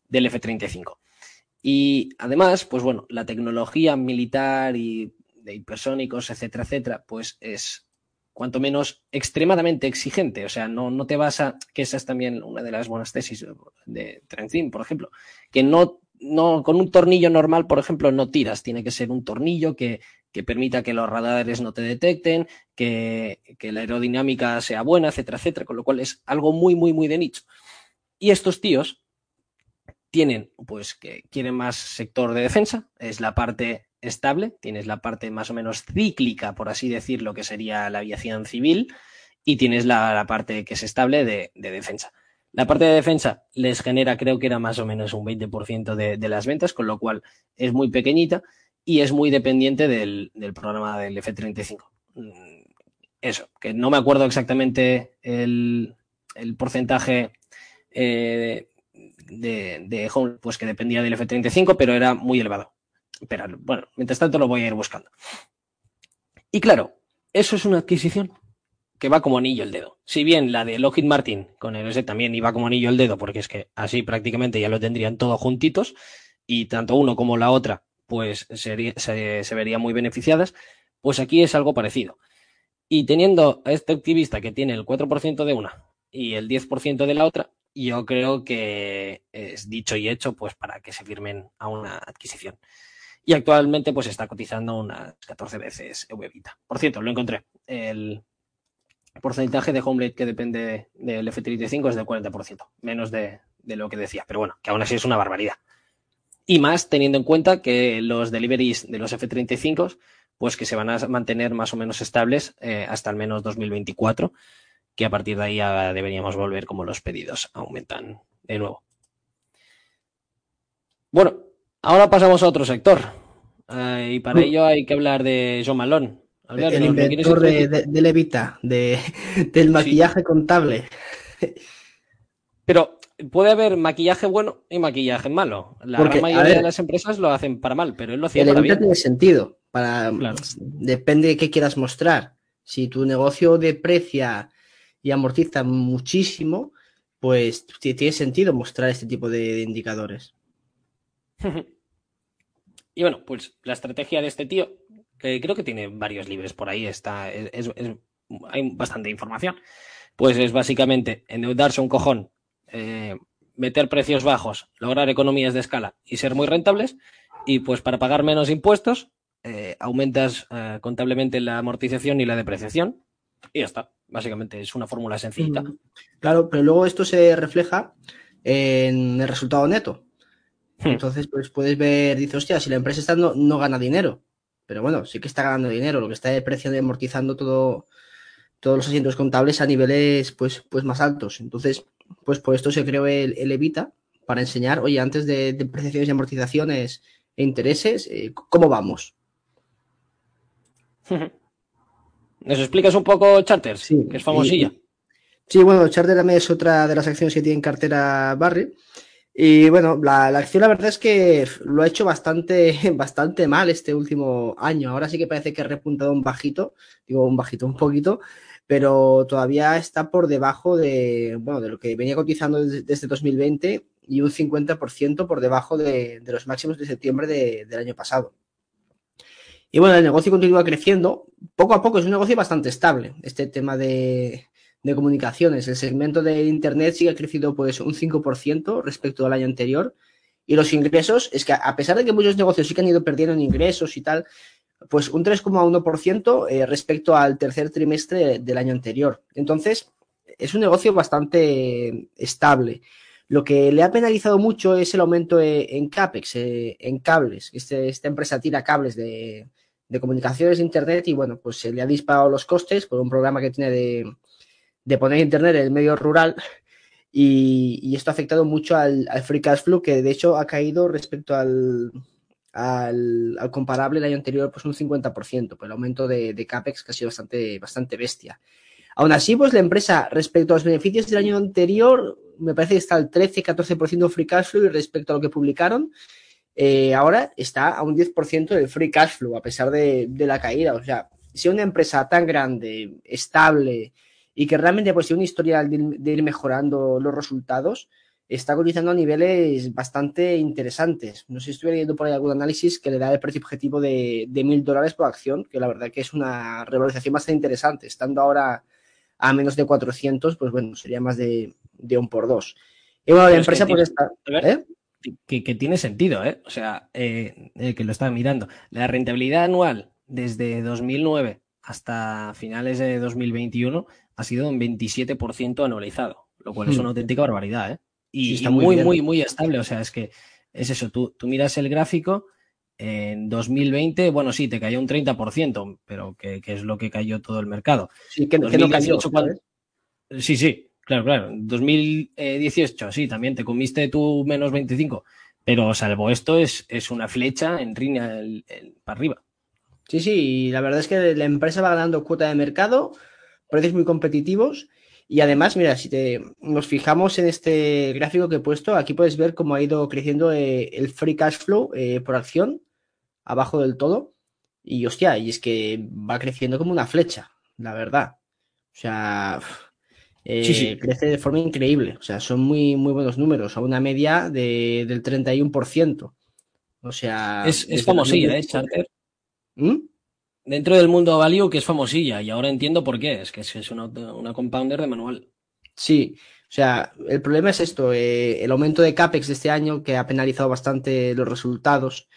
del F-35. Y además, pues bueno, la tecnología militar y de hipersónicos, etcétera, etcétera, pues es cuanto menos extremadamente exigente. O sea, no, no te vas a, que esa es también una de las buenas tesis de Trenzin, por ejemplo, que no, no, con un tornillo normal, por ejemplo, no tiras. Tiene que ser un tornillo que, que permita que los radares no te detecten, que, que la aerodinámica sea buena, etcétera, etcétera, con lo cual es algo muy, muy, muy de nicho. Y estos tíos, tienen, pues, que quieren más sector de defensa, es la parte estable, tienes la parte más o menos cíclica, por así decirlo, que sería la aviación civil, y tienes la, parte que es estable de, de, defensa. La parte de defensa les genera, creo que era más o menos un 20% de, de las ventas, con lo cual es muy pequeñita y es muy dependiente del, programa del F-35. Eso, que no me acuerdo exactamente el, porcentaje eh, de, de pues que dependía del F-35, pero era muy elevado. Pero bueno, mientras tanto lo voy a ir buscando. Y claro, eso es una adquisición que va como anillo el dedo. Si bien la de Lockheed Martin con el S también iba como anillo el dedo, porque es que así prácticamente ya lo tendrían todos juntitos, y tanto uno como la otra, pues se, se verían muy beneficiadas, pues aquí es algo parecido. Y teniendo a este activista que tiene el 4% de una y el 10% de la otra, yo creo que es dicho y hecho pues para que se firmen a una adquisición. Y actualmente pues está cotizando unas 14 veces EVita. Por cierto, lo encontré. El porcentaje de Homeblade que depende del F35 es del 40%, menos de, de lo que decía. Pero bueno, que aún así es una barbaridad. Y más teniendo en cuenta que los deliveries de los F35 pues que se van a mantener más o menos estables eh, hasta al menos 2024 que a partir de ahí ya deberíamos volver como los pedidos aumentan de nuevo. Bueno, ahora pasamos a otro sector. Eh, y para ello hay que hablar de John Malone. el inventor de, de, Levita, de, del maquillaje contable. Pero puede haber maquillaje bueno y maquillaje malo. La gran mayoría de las empresas lo hacen para mal, pero él lo hacía el para bien. tiene sentido. Para, Depende de qué quieras mostrar. Si tu negocio deprecia y amortiza muchísimo, pues tiene sentido mostrar este tipo de, indicadores. y bueno, pues la estrategia de este tío, que creo que tiene varios libros por ahí, está, es, hay bastante información, pues es básicamente endeudarse un cojón, eh, meter precios bajos, lograr economías de escala y ser muy rentables, y pues para pagar menos impuestos, eh, aumentas eh, contablemente la amortización y la depreciación, y ya está. Básicamente es una fórmula sencilla. Claro, pero luego esto se refleja en el resultado neto. Hmm. Entonces, pues puedes ver, dices, hostia, si la empresa está no, no, gana dinero. Pero bueno, sí que está ganando dinero. Lo que está depreciando y amortizando todo, todos los asientos contables a niveles pues, pues más altos. Entonces, pues por esto se creó el, Evita, para enseñar, oye, antes de depreciaciones y amortizaciones e intereses, eh, ¿cómo vamos? ¿Nos explicas un poco Charter? Sí. Que es famosilla. sí, bueno, Charter también es otra de las acciones que tiene en cartera Barry. Y bueno, la, acción la verdad es que lo ha hecho bastante, bastante mal este último año. Ahora sí que parece que ha repuntado un bajito, digo un bajito, un poquito, pero todavía está por debajo de, bueno, de lo que venía cotizando desde, 2020 y un 50% por debajo de, los máximos de septiembre del año pasado. Y bueno, el negocio continúa creciendo. Poco a poco es un negocio bastante estable. Este tema de, comunicaciones. El segmento de Internet sigue creciendo pues un 5% respecto al año anterior. Y los ingresos, es que a pesar de que muchos negocios sí que han ido perdiendo en ingresos y tal, pues un 3,1% eh, respecto al tercer trimestre del año anterior. Entonces, es un negocio bastante estable. Lo que le ha penalizado mucho es el aumento e, en CAPEX, eh, en cables. Este, esta empresa tira cables de, comunicaciones de Internet y bueno, pues se le ha disparado los costes por un programa que tiene de, poner Internet en el medio rural y, esto ha afectado mucho al, free cash flow que de hecho ha caído respecto al, comparable el año anterior pues un 50% por el aumento de, de, CAPEX que ha sido bastante, bastante bestia. Aún así, pues la empresa respecto a los beneficios del año anterior me parece que está al 13-14% free cash flow y respecto a lo que publicaron, eh, ahora está a un 10% del free cash flow a pesar de, la caída. O sea, si una empresa tan grande, estable y que realmente pues tiene una historia de, ir mejorando los resultados, está cotizando a niveles bastante interesantes. No sé si estoy leyendo por ahí algún análisis que le da el precio objetivo de, de mil dólares por acción, que la verdad que es una revalorización bastante interesante. Estando ahora a menos de 400, pues bueno, sería más de, de un por dos. Y bueno, la empresa puede estar... ¿eh? Que, tiene sentido, ¿eh? O sea, eh, que lo estaba mirando. La rentabilidad anual desde 2009 hasta finales de 2021 ha sido un 27% anualizado, lo cual es hmm. una auténtica barbaridad, ¿eh? Y, está muy, muy, muy, estable. O sea, es que es eso, tú, tú miras el gráfico en 2020, bueno, sí, te cayó un 30%, pero que, es lo que cayó todo el mercado. Sí, que, no cayó. Sí, sí, claro, claro. 2018, sí, también te comiste tu menos 25, pero salvo esto es, es una flecha en línea para arriba. Sí, sí, y la verdad es que la empresa va ganando cuota de mercado, precios muy competitivos. Y además, mira, si te, nos fijamos en este gráfico que he puesto, aquí puedes ver cómo ha ido creciendo eh, el free cash flow eh, por acción abajo del todo. Y hostia, y es que va creciendo como una flecha, la verdad. O sea, eh, crece de forma increíble. O sea, son muy, muy buenos números, a una media de, del 31%. O sea. Es, famosilla, ¿eh? Charter. ¿Mm? Dentro del mundo value que es famosilla, y ahora entiendo por qué. Es que es una, una compounder de manual. Sí, o sea, el problema es esto: eh, el aumento de CAPEX de este año, que ha penalizado bastante los resultados.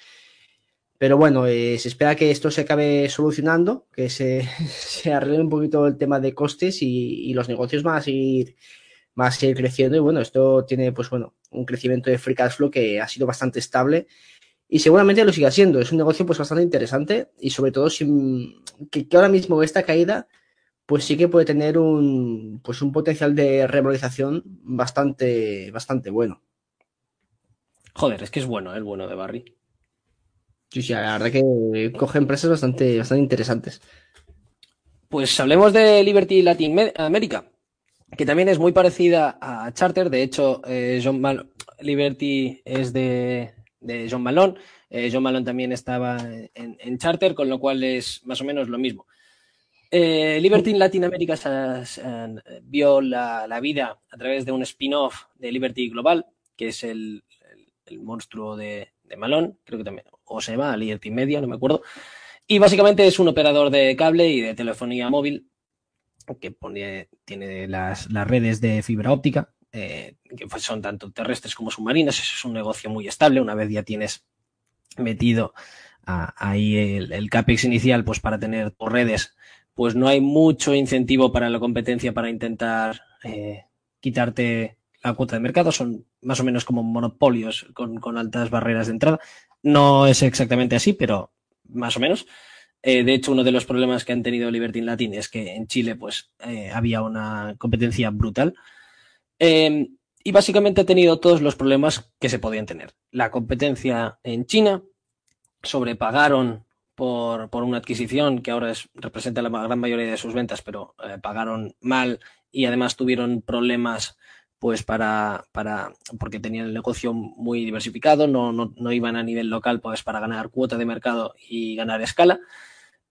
Pero bueno, eh, se espera que esto se acabe solucionando, que se, se arregle un poquito el tema de costes y, los negocios van a seguir, van a seguir creciendo. Y bueno, esto tiene, pues bueno, un crecimiento de free cash flow que ha sido bastante estable y seguramente lo siga siendo. Es un negocio pues bastante interesante y sobre todo que, ahora mismo esta caída pues sí que puede tener un, pues un potencial de revalorización bastante, bastante bueno. Joder, es que es bueno, el bueno de Barry. Sí, sí, la verdad que coge empresas bastante, bastante interesantes. Pues hablemos de Liberty Latin America, que también es muy parecida a Charter. De hecho, eh, John Liberty es de, John Malone. Eh, John Malone también estaba en, Charter, con lo cual es más o menos lo mismo. Eh, Liberty Latin America vio la, vida a través de un spin-off de Liberty Global, que es el, monstruo de, de Malone, creo que también, o se llama Liberty Media, no me acuerdo. Y básicamente es un operador de cable y de telefonía móvil que tiene las, redes de fibra óptica, eh, que pues son tanto terrestres como submarinas. Eso es un negocio muy estable. Una vez ya tienes metido ahí el, CAPEX inicial, pues para tener tus redes, pues no hay mucho incentivo para la competencia para intentar eh, quitarte la cuota de mercado. Son más o menos como monopolios con altas barreras de entrada. No es exactamente así, pero más o menos. Eh, de hecho, uno de los problemas que han tenido Liberty Latin es que en Chile pues, había una competencia brutal. Em, y básicamente ha tenido todos los problemas que se podían tener. La competencia en China, sobrepagaron por, por una adquisición que ahora es, representa la gran mayoría de sus ventas, pero eh, pagaron mal y además tuvieron problemas pues para, para, porque tenían el negocio muy diversificado, no, no, no, iban a nivel local pues para ganar cuota de mercado y ganar escala.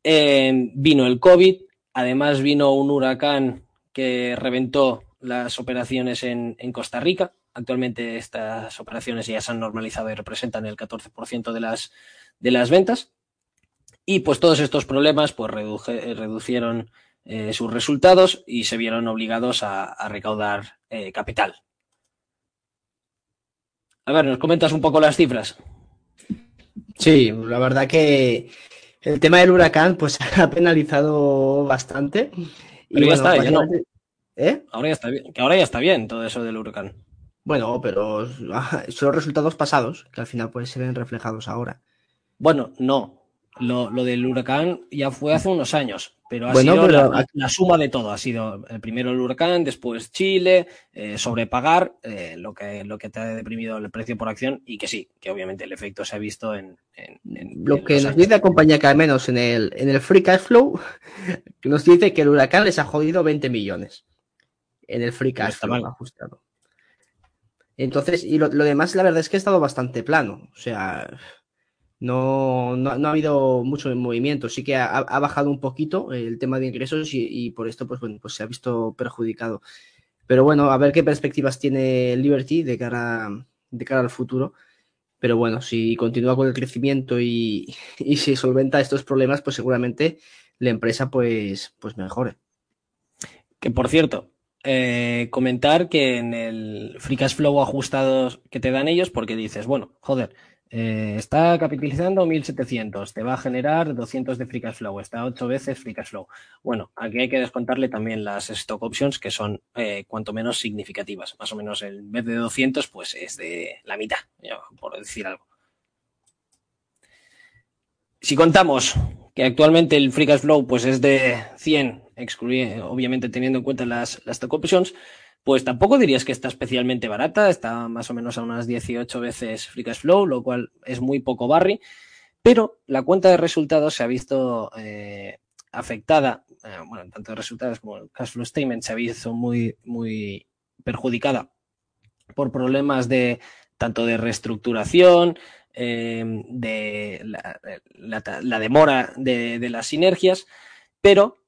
Eh, vino el COVID, además vino un huracán que reventó las operaciones en, en, Costa Rica. Actualmente estas operaciones ya se han normalizado y representan el 14% de las, de las ventas. Y pues todos estos problemas pues reducieron eh, sus resultados y se vieron obligados a, recaudar eh, capital. A ver, ¿nos comentas un poco las cifras? Sí, la verdad que el tema del huracán pues ha penalizado bastante. Pero ya está, ya no. ¿Eh? Ahora ya está bien, que ahora ya está bien todo eso del huracán. Bueno, pero son resultados pasados que al final pues se ven reflejados ahora. Bueno, no. Lo, lo del huracán ya fue hace unos años. Pero ha sido la, suma de todo. Ha sido el primero el huracán, después Chile, eh, sobrepagar, eh, lo, que, lo que te ha deprimido el precio por acción y que sí, que obviamente el efecto se ha visto en... lo que nos dice la compañía que al menos en el, en el Free Cash Flow, nos dice que el huracán les ha jodido 20 millones en el Free Cash Flow ajustado. Entonces, y lo, lo demás la verdad es que ha estado bastante plano. O sea, no, no, ha habido mucho movimiento. Sí que ha, bajado un poquito el tema de ingresos y, por esto pues, bueno, pues se ha visto perjudicado. Pero bueno, a ver qué perspectivas tiene Liberty de cara, de cara al futuro. Pero bueno, si continúa con el crecimiento y, y si solventa estos problemas, pues seguramente la empresa pues, pues mejore. Que por cierto, eh, comentar que en el Free Cash Flow ajustados que te dan ellos, porque dices, bueno, joder, eh, está capitalizando 1.700, te va a generar 200 de free cash flow, está 8 veces free cash flow. Bueno, aquí hay que descontarle también las stock options que son eh, cuanto menos significativas. Más o menos en vez de 200, pues es de la mitad, por decir algo. Si contamos que actualmente el free cash flow pues es de 100, obviamente teniendo en cuenta las, las stock options, pues tampoco dirías que está especialmente barata, está más o menos a unas 18 veces Free Cash Flow, lo cual es muy poco barry, pero la cuenta de resultados se ha visto eh, afectada, eh, bueno, tanto de resultados como el Cash Flow Statement se ha visto muy, muy perjudicada por problemas de tanto de reestructuración, eh, de la, demora de, las sinergias, pero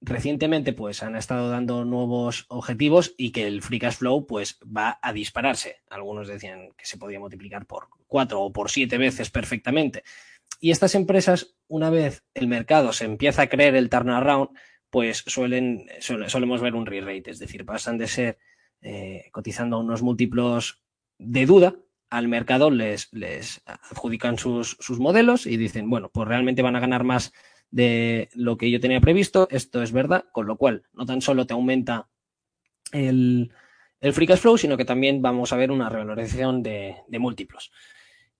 recientemente pues han estado dando nuevos objetivos y que el free cash flow pues va a dispararse. Algunos decían que se podía multiplicar por cuatro o por siete veces perfectamente. Y estas empresas, una vez el mercado se empieza a creer el turnaround, pues suelen, solemos ver un re-rate, es decir, pasan de ser eh, cotizando unos múltiplos de duda, al mercado les, les adjudican sus, sus modelos y dicen, bueno, pues realmente van a ganar más de lo que yo tenía previsto, esto es verdad, con lo cual no tan solo te aumenta el, el free cash flow, sino que también vamos a ver una revalorización de, de múltiplos.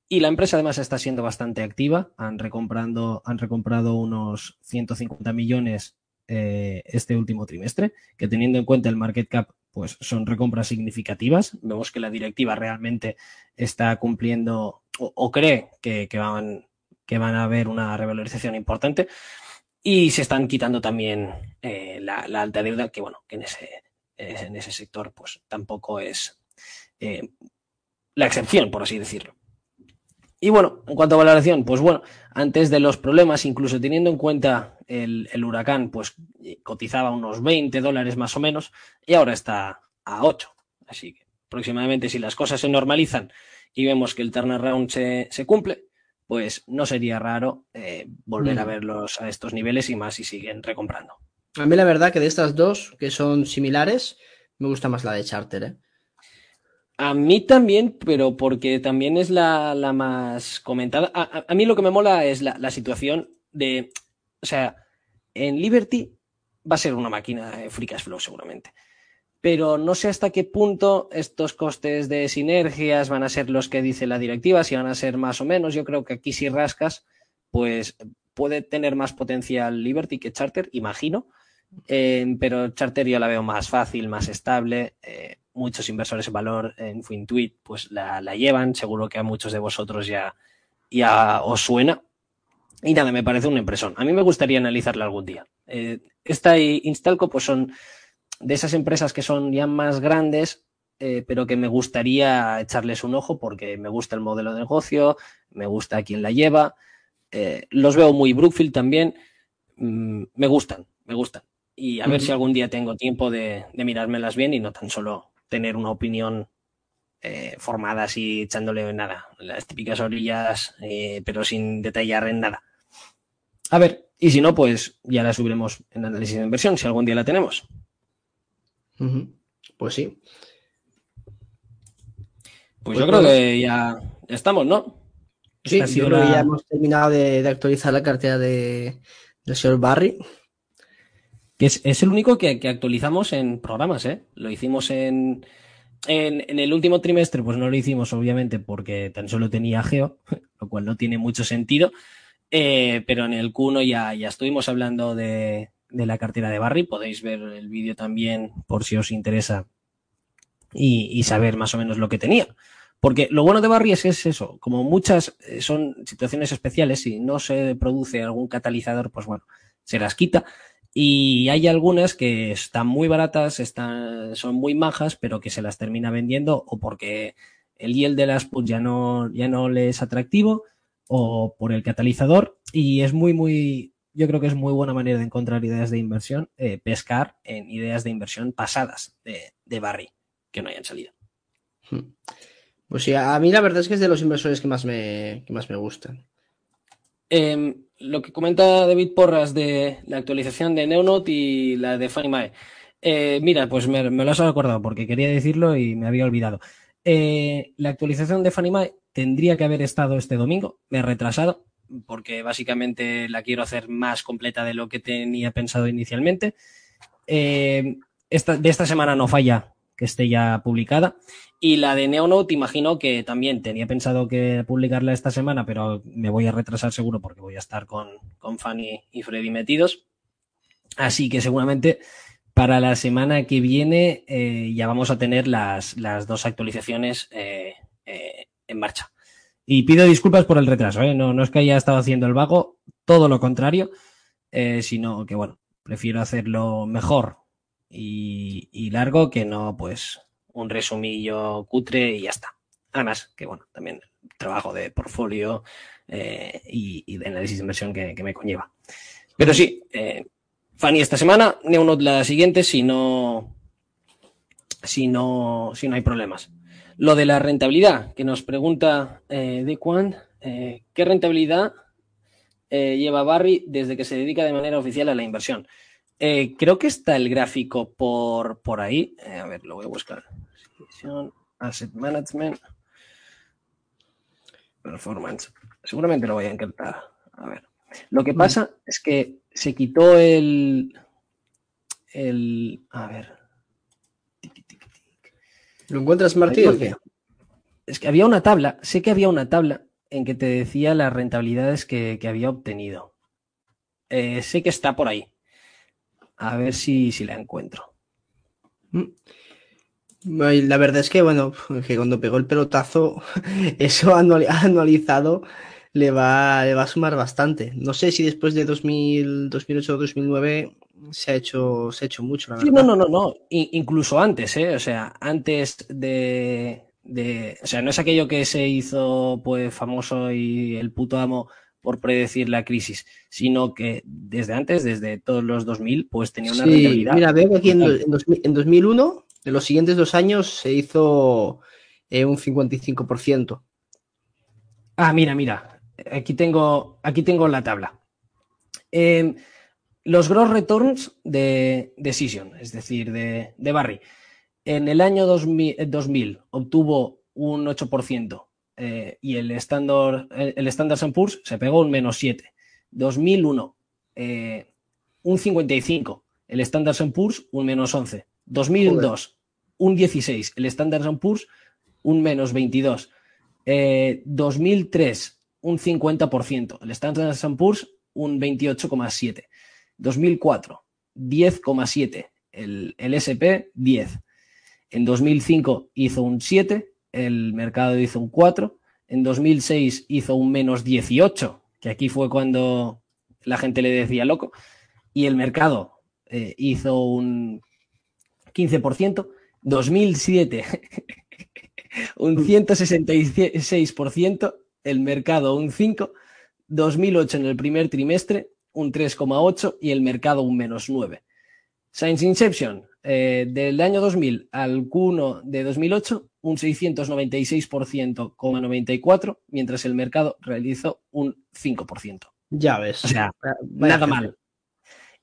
Y la empresa además está siendo bastante activa, han, recomprando, han recomprado unos 150 millones eh, este último trimestre, que teniendo en cuenta el market cap, pues son recompras significativas. Vemos que la directiva realmente está cumpliendo o, cree que, van, que van a haber una revalorización importante y se están quitando también eh, la, alta deuda, que bueno, que en ese, en ese sector pues tampoco es eh, la excepción, por así decirlo. Y bueno, en cuanto a valoración, pues bueno, antes de los problemas, incluso teniendo en cuenta el, huracán, pues cotizaba unos 20 dólares más o menos y ahora está a 8. Así que aproximadamente si las cosas se normalizan y vemos que el turnaround se cumple, pues no sería raro eh, volver mm. a verlos a estos niveles y más si siguen recomprando. A mí la verdad que de estas dos, que son similares, me gusta más la de Charter. ¿eh? A mí también, pero porque también es la, la más comentada. A, a, a, mí lo que me mola es la, la, situación de, o sea, en Liberty va a ser una máquina de free cash flow seguramente pero no sé hasta qué punto estos costes de sinergias van a ser los que dice la directiva, si van a ser más o menos. Yo creo que aquí si rascas, pues puede tener más potencial Liberty que Charter, imagino, eh, pero Charter yo la veo más fácil, más estable. Eh, muchos inversores en valor en Fintuit pues la, la, llevan, seguro que a muchos de vosotros ya, ya os suena. Y nada, me parece una impresión. A mí me gustaría analizarla algún día. Eh, esta y Instalco pues son de esas empresas que son ya más grandes, eh, pero que me gustaría echarles un ojo porque me gusta el modelo de negocio, me gusta quién la lleva, eh, los veo muy Brookfield también, mm, me gustan, me gustan. Y a ver si algún día tengo tiempo de, de, mirármelas bien y no tan solo tener una opinión eh, formada así echándole nada, las típicas orillas, eh, pero sin detallar en nada. A ver, y si no, pues ya la subiremos en análisis de inversión, si algún día la tenemos. Uh -huh. Pues sí. Pues, pues yo creo que ya, estamos, ¿no? Sí, yo creo la... que ya hemos terminado de, de, actualizar la cartera de, del señor Barry. Que es, es el único que, que, actualizamos en programas, ¿eh? Lo hicimos en, en, en, el último trimestre, pues no lo hicimos, obviamente, porque tan solo tenía Geo, lo cual no tiene mucho sentido. Eh, pero en el Q1 ya, ya estuvimos hablando de, de la cartera de Barry. Podéis ver el vídeo también por si os interesa y, saber más o menos lo que tenía. Porque lo bueno de Barry es, es eso, como muchas eh, son situaciones especiales, si no se produce algún catalizador, pues bueno, se las quita. Y hay algunas que están muy baratas, están, son muy majas, pero que se las termina vendiendo o porque el yield de las puts ya no, ya no le es atractivo o por el catalizador y es muy, muy, yo creo que es muy buena manera de encontrar ideas de inversión, eh, pescar en ideas de inversión pasadas de, de, Barry, que no hayan salido. Hmm. Pues sí, a mí la verdad es que es de los inversores que más me, que más me gustan. Eh, lo que comenta David Porras de la actualización de Neonote y la de Fannie Mae. Eh, mira, pues me, me, lo has acordado porque quería decirlo y me había olvidado. Eh, la actualización de Fannie Mae tendría que haber estado este domingo, me he retrasado, porque básicamente la quiero hacer más completa de lo que tenía pensado inicialmente. Eh, esta, de esta semana no falla que esté ya publicada. Y la de Neonote, imagino que también tenía pensado que publicarla esta semana, pero me voy a retrasar seguro porque voy a estar con, con Fanny y Freddy metidos. Así que seguramente para la semana que viene eh, ya vamos a tener las, las dos actualizaciones eh, en marcha. Y pido disculpas por el retraso, ¿eh? no, no es que haya estado haciendo el vago, todo lo contrario, eh, sino que, bueno, prefiero hacerlo mejor y, y, largo que no, pues, un resumillo cutre y ya está. Además, que, bueno, también trabajo de portfolio eh, y, y, de análisis de inversión que, que, me conlleva. Pero sí, eh, Fanny esta semana, Neonot la siguiente si no, si no, si no hay problemas. Lo de la rentabilidad, que nos pregunta eh, eh, ¿qué rentabilidad eh, lleva Barry desde que se dedica de manera oficial a la inversión? Eh, creo que está el gráfico por, por ahí. A ver, lo voy a buscar. Asset Management. Performance. Seguramente lo voy a encantar. A ver. Lo que pasa es que se quitó el. El. A ver. ¿Lo encuentras, qué? Es que había una tabla, sé que había una tabla en que te decía las rentabilidades que, que había obtenido. Eh, sé que está por ahí. A ver si, si la encuentro. Ay, La verdad es que, bueno, que cuando pegó el pelotazo, eso anuali- anualizado le va, le va a sumar bastante. No sé si después de 2000, 2008 o 2009 se ha hecho, se ha hecho mucho, la Sí, verdad. no, no, no, no. I- incluso antes, ¿eh? O sea, antes de, de. O sea, no es aquello que se hizo pues famoso y el puto amo por predecir la crisis, sino que desde antes, desde todos los 2000, pues tenía una Sí, rentabilidad. mira, veo que aquí en, en 2000 en 2001, en los siguientes dos años, se hizo eh, un 55%. Ah, mira, mira. Aquí tengo, aquí tengo la tabla. Eh, los gross returns de Decision, es decir, de, de Barry. En el año 2000, eh, 2000 obtuvo un 8% eh, y el Standard, el, el Standard Poor's se pegó un menos 7. 2001, eh, un 55. El Standard Poor's un menos 11. 2002, un 16. El Standard Poor's un menos 22. Eh, 2003, un 50%. El Standard Poor's, un 28,7. 2004, 10,7. El, el SP, 10. En 2005 hizo un 7. El mercado hizo un 4. En 2006 hizo un menos 18, que aquí fue cuando la gente le decía loco. Y el mercado eh, hizo un 15%. 2007 un 166%, el mercado un 5%, 2008 en el primer trimestre un 3,8% y el mercado un menos 9%. Science Inception, eh, del año 2000 al Q1 de 2008, un 696%,94%, mientras el mercado realizó un 5%. Ya ves. O sea, vaya nada mal.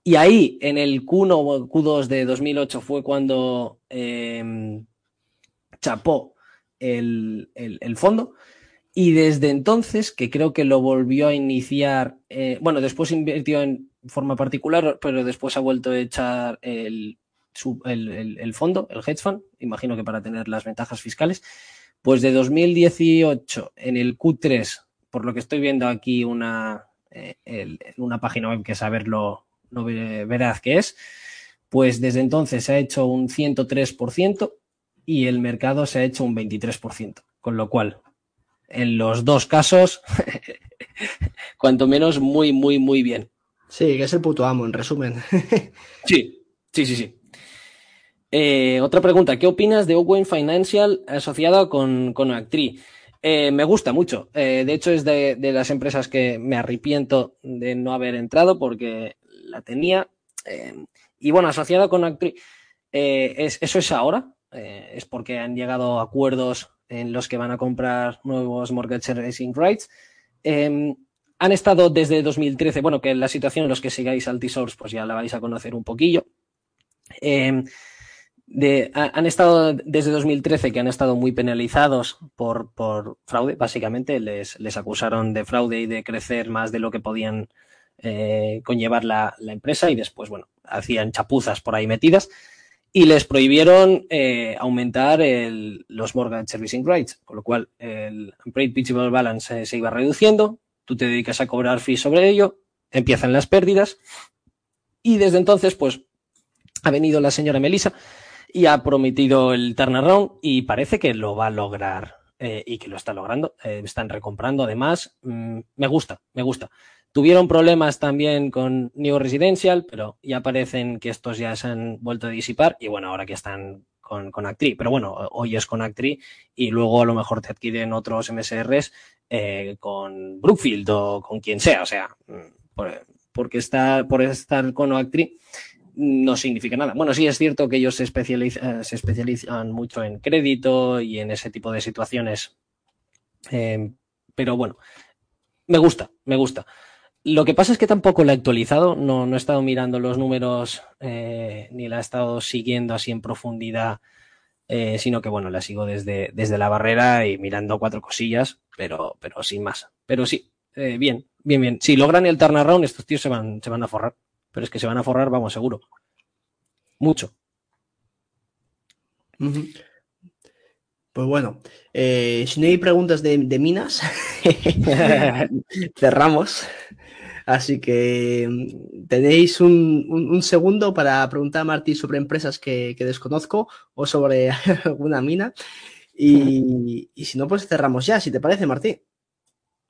Y ahí, en el Q1 o Q2 de 2008, fue cuando eh, chapó el, el- el fondo. Y desde entonces, que creo que lo volvió a iniciar, eh, bueno, después invirtió en forma particular, pero después ha vuelto a echar el, fondo, el hedge fund, imagino que para tener las ventajas fiscales. Pues de 2018, en el Q3, por lo que estoy viendo aquí una, eh, una página web que saber lo, lo ve- veraz que es, pues desde entonces se ha hecho un 103% y el mercado se ha hecho un 23%. Con lo cual, en los dos casos, cuanto menos muy, muy, muy bien. Sí, que es el puto amo, en resumen. Sí, sí, sí, sí. Eh, otra pregunta, ¿qué opinas de Owen Financial asociada con, con Actri? Eh, me gusta mucho. Eh, de hecho, es de, de las empresas que me arrepiento de no haber entrado porque la tenía. Y bueno, asociada con Actri, es, eso es ahora. Es porque han llegado a acuerdos en los que van a comprar nuevos mortgage servicing rights. Eh, han estado desde 2013, bueno, que la situación los que sigáis Altisource, pues ya la vais a conocer un poquillo. Ha- han estado desde 2013 que han estado muy penalizados por, por fraude, básicamente. Les, les acusaron de fraude y de crecer más de lo que podían eh, conllevar la, la empresa y después, bueno, hacían chapuzas por ahí metidas y les prohibieron eh, aumentar el- los mortgage servicing rights, con lo cual el unpaid pitchable balance se iba reduciendo, tú te dedicas a cobrar fees sobre ello, empiezan las pérdidas y desde entonces pues ha venido la señora Melissa y ha prometido el turnaround y parece que lo va a lograr eh, y que lo está logrando. Eh, están recomprando además. Mm, me gusta, me gusta. Tuvieron problemas también con New Residential, pero ya parecen que estos ya se han vuelto a disipar y bueno, ahora que están con, con Actri, pero bueno, hoy es con Actri y luego a lo mejor te adquieren otros MSRs eh, con Brookfield o con quien sea, o sea, por- porque está por estar con Oactree no significa nada. Bueno, sí es cierto que ellos se, especializan, se especializan mucho en crédito y en ese tipo de situaciones. Eh, pero bueno, me gusta, me gusta. Lo que pasa es que tampoco la he actualizado, no, no he estado mirando los números eh, ni la he estado siguiendo así en profundidad, eh, sino que bueno, la sigo desde, desde la barrera y mirando cuatro cosillas, pero, pero sin más. Pero sí, eh, bien, bien, bien. Si logran el turnaround, estos tíos se van, se van a forrar. Pero es que se van a forrar, vamos, seguro. Mucho. Pues bueno, eh, si no hay preguntas de, minas, cerramos. Así que mm, tenéis un, segundo para preguntar a Martí sobre empresas que, desconozco o sobre alguna mina. Y, y, si no, pues cerramos ya, si te parece, Martí.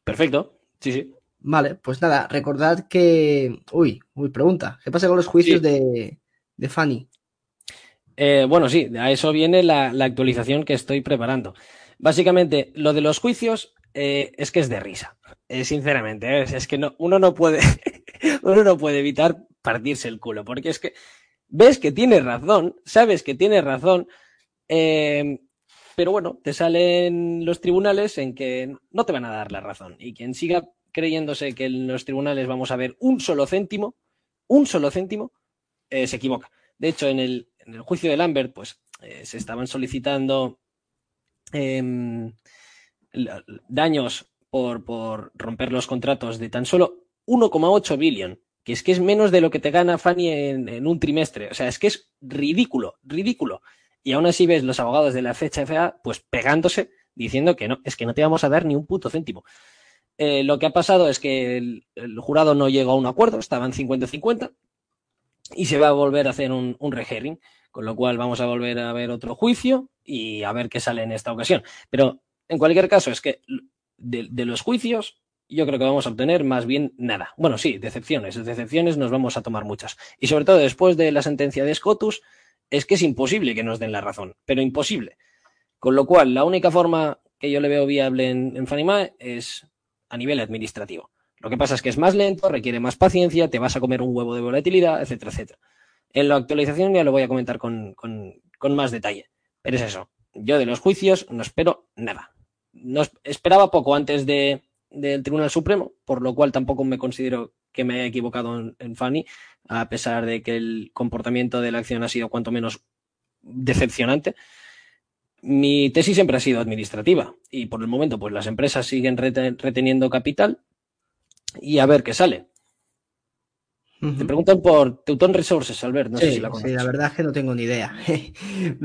Perfecto, sí, sí. Vale, pues nada, recordad que. Uy, uy, pregunta. ¿Qué pasa con los juicios de, de Fanny? Eh, bueno, sí, a eso viene la, actualización que estoy preparando. Básicamente, lo de los juicios eh, es que es de risa. Eh, sinceramente, es, que no, uno no puede, uno no puede evitar partirse el culo, porque es que ves que tiene razón, sabes que tiene razón, pero bueno, te salen los tribunales en que no te van a dar la razón. Y quien siga creyéndose que en los tribunales vamos a ver un solo céntimo, un solo céntimo, se equivoca. De hecho, en el, juicio de Lambert, pues eh, se estaban solicitando em, daños por, por, romper los contratos de tan solo 1,8 billón, que es que es menos de lo que te gana Fanny en, un trimestre. O sea, es que es ridículo, ridículo. Y aún así ves los abogados de la fecha FA, pues pegándose, diciendo que no, es que no te vamos a dar ni un puto céntimo. Eh, lo que ha pasado es que el, el, jurado no llegó a un acuerdo, estaban 50-50, y se va a volver a hacer un, un rehearing, con lo cual vamos a volver a ver otro juicio y a ver qué sale en esta ocasión. Pero en cualquier caso, es que de, los juicios yo creo que vamos a obtener más bien nada. Bueno, sí, decepciones. Decepciones nos vamos a tomar muchas. Y sobre todo después de la sentencia de Scotus, es que es imposible que nos den la razón, pero imposible. Con lo cual, la única forma que yo le veo viable en, en Fanimae es a nivel administrativo. Lo que pasa es que es más lento, requiere más paciencia, te vas a comer un huevo de volatilidad, etcétera, etcétera. En la actualización ya lo voy a comentar con, más detalle. Pero es eso. Yo de los juicios no espero nada. No esperaba poco antes de, del Tribunal Supremo, por lo cual tampoco me considero que me haya equivocado en, en Fanny, a pesar de que el comportamiento de la acción ha sido cuanto menos decepcionante. Mi tesis siempre ha sido administrativa y por el momento pues las empresas siguen reteniendo capital y a ver qué sale. Te preguntan por Teuton Resources, Albert. No sé si la conoces. Sí, la verdad es que no tengo ni idea.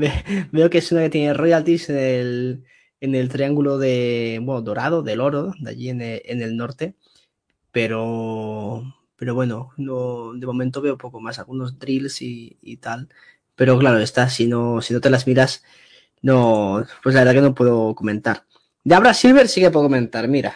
Veo que es una que tiene royalties en el, en el triángulo de, bueno, dorado, del oro, de allí en el, en el norte. Pero, pero bueno, no, de momento veo poco más, algunos drills y, y tal. Pero claro, está, si no, si no te las miras, no, pues la verdad que no puedo comentar. De Abra Silver sí que puedo comentar, mira.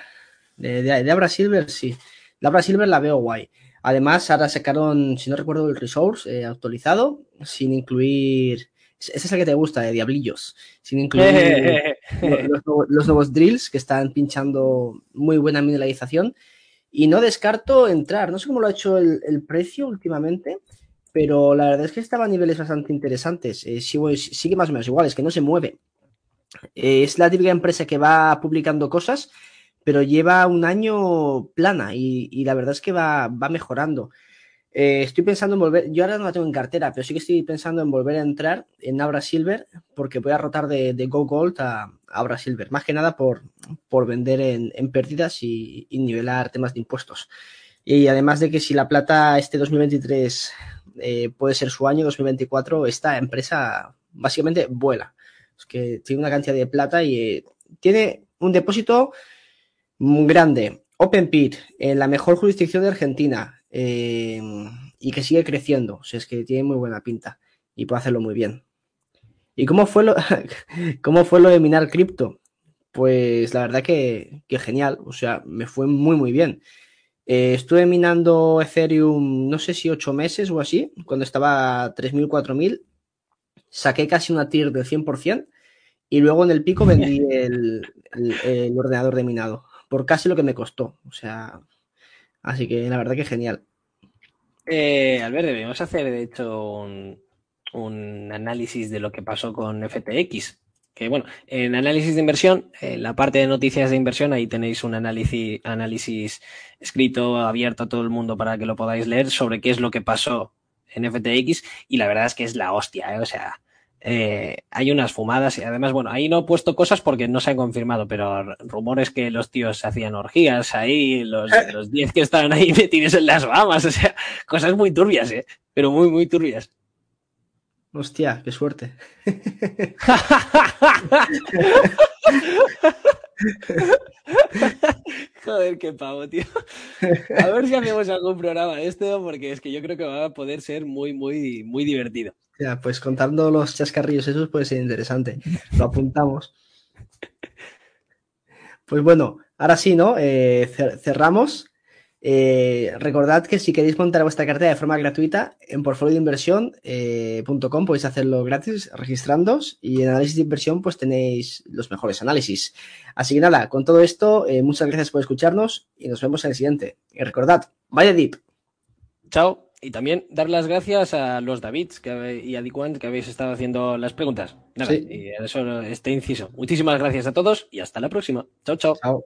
De, de, Abra Silver, sí. De Abra Silver la veo guay. Además, ahora sacaron, si no recuerdo, el resource eh, actualizado, sin incluir. Es el que te gusta, de Diablillos. Sin incluir los, nuevos drills que están pinchando muy buena mineralización. Y no descarto entrar. No sé cómo lo ha hecho el, precio últimamente, pero la verdad es que estaba a niveles bastante interesantes. Eh, sigue, sigue, más o menos igual, es que no se mueve. Eh, es la típica empresa que va publicando cosas pero lleva un año plana y, la verdad es que va, va mejorando. Eh, estoy pensando en volver, yo ahora no la tengo en cartera, pero sí que estoy pensando en volver a entrar en Abra Silver porque voy a rotar de, Go Gold a, Abra Silver, más que nada por, por vender en, en pérdidas y, nivelar temas de impuestos. Y además de que si la plata este 2023 eh, puede ser su año, 2024, esta empresa básicamente vuela. Es que tiene una cantidad de plata y eh, tiene un depósito grande, Open Pit, en la mejor jurisdicción de Argentina eh, y que sigue creciendo. O sea, es que tiene muy buena pinta y puede hacerlo muy bien. ¿Y cómo fue lo, cómo fue lo de minar cripto? Pues la verdad que, genial. O sea, me fue muy, muy bien. Eh, estuve minando Ethereum, no sé si ocho meses o así, cuando estaba a 3.000, 4.000. Saqué casi una tier del 100% y luego en el pico vendí el ordenador de minado por casi lo que me costó. O sea, así que la verdad que genial. Eh, Albert, debemos hacer, de hecho, un, un análisis de lo que pasó con FTX. Que bueno, en análisis de inversión, en la parte de noticias de inversión, ahí tenéis un análisis, análisis escrito, abierto a todo el mundo para que lo podáis leer sobre qué es lo que pasó en FTX. Y la verdad es que es la hostia, ¿eh? o sea, eh, hay unas fumadas y además, bueno, ahí no he puesto cosas porque no se han confirmado, pero rumores que los tíos hacían orgías ahí, los 10 que estaban ahí metidos en las Bahamas, o sea, cosas muy turbias, ¿eh? pero muy, muy turbias. Hostia, qué suerte. Joder, qué pavo, tío. A ver si hacemos algún programa de esto, porque es que yo creo que va a poder ser muy, muy, muy divertido. Pues contando los chascarrillos esos puede ser interesante. Lo apuntamos. Pues bueno, ahora sí, ¿no? Eh, cerramos. Eh, recordad que si queréis montar vuestra cartera de forma gratuita en portfolioinversión.com eh, podéis hacerlo gratis registrándoos y en análisis de inversión pues tenéis los mejores análisis. Así que nada, con todo esto, muchas gracias por escucharnos y nos vemos en el siguiente. Y recordad, vaya deep. Chao. Y también dar las gracias a los Davids que, y a Dicuan que habéis estado haciendo las preguntas. Nada, y eso este inciso. Muchísimas gracias a todos y hasta la próxima. Chao, chao. Chao.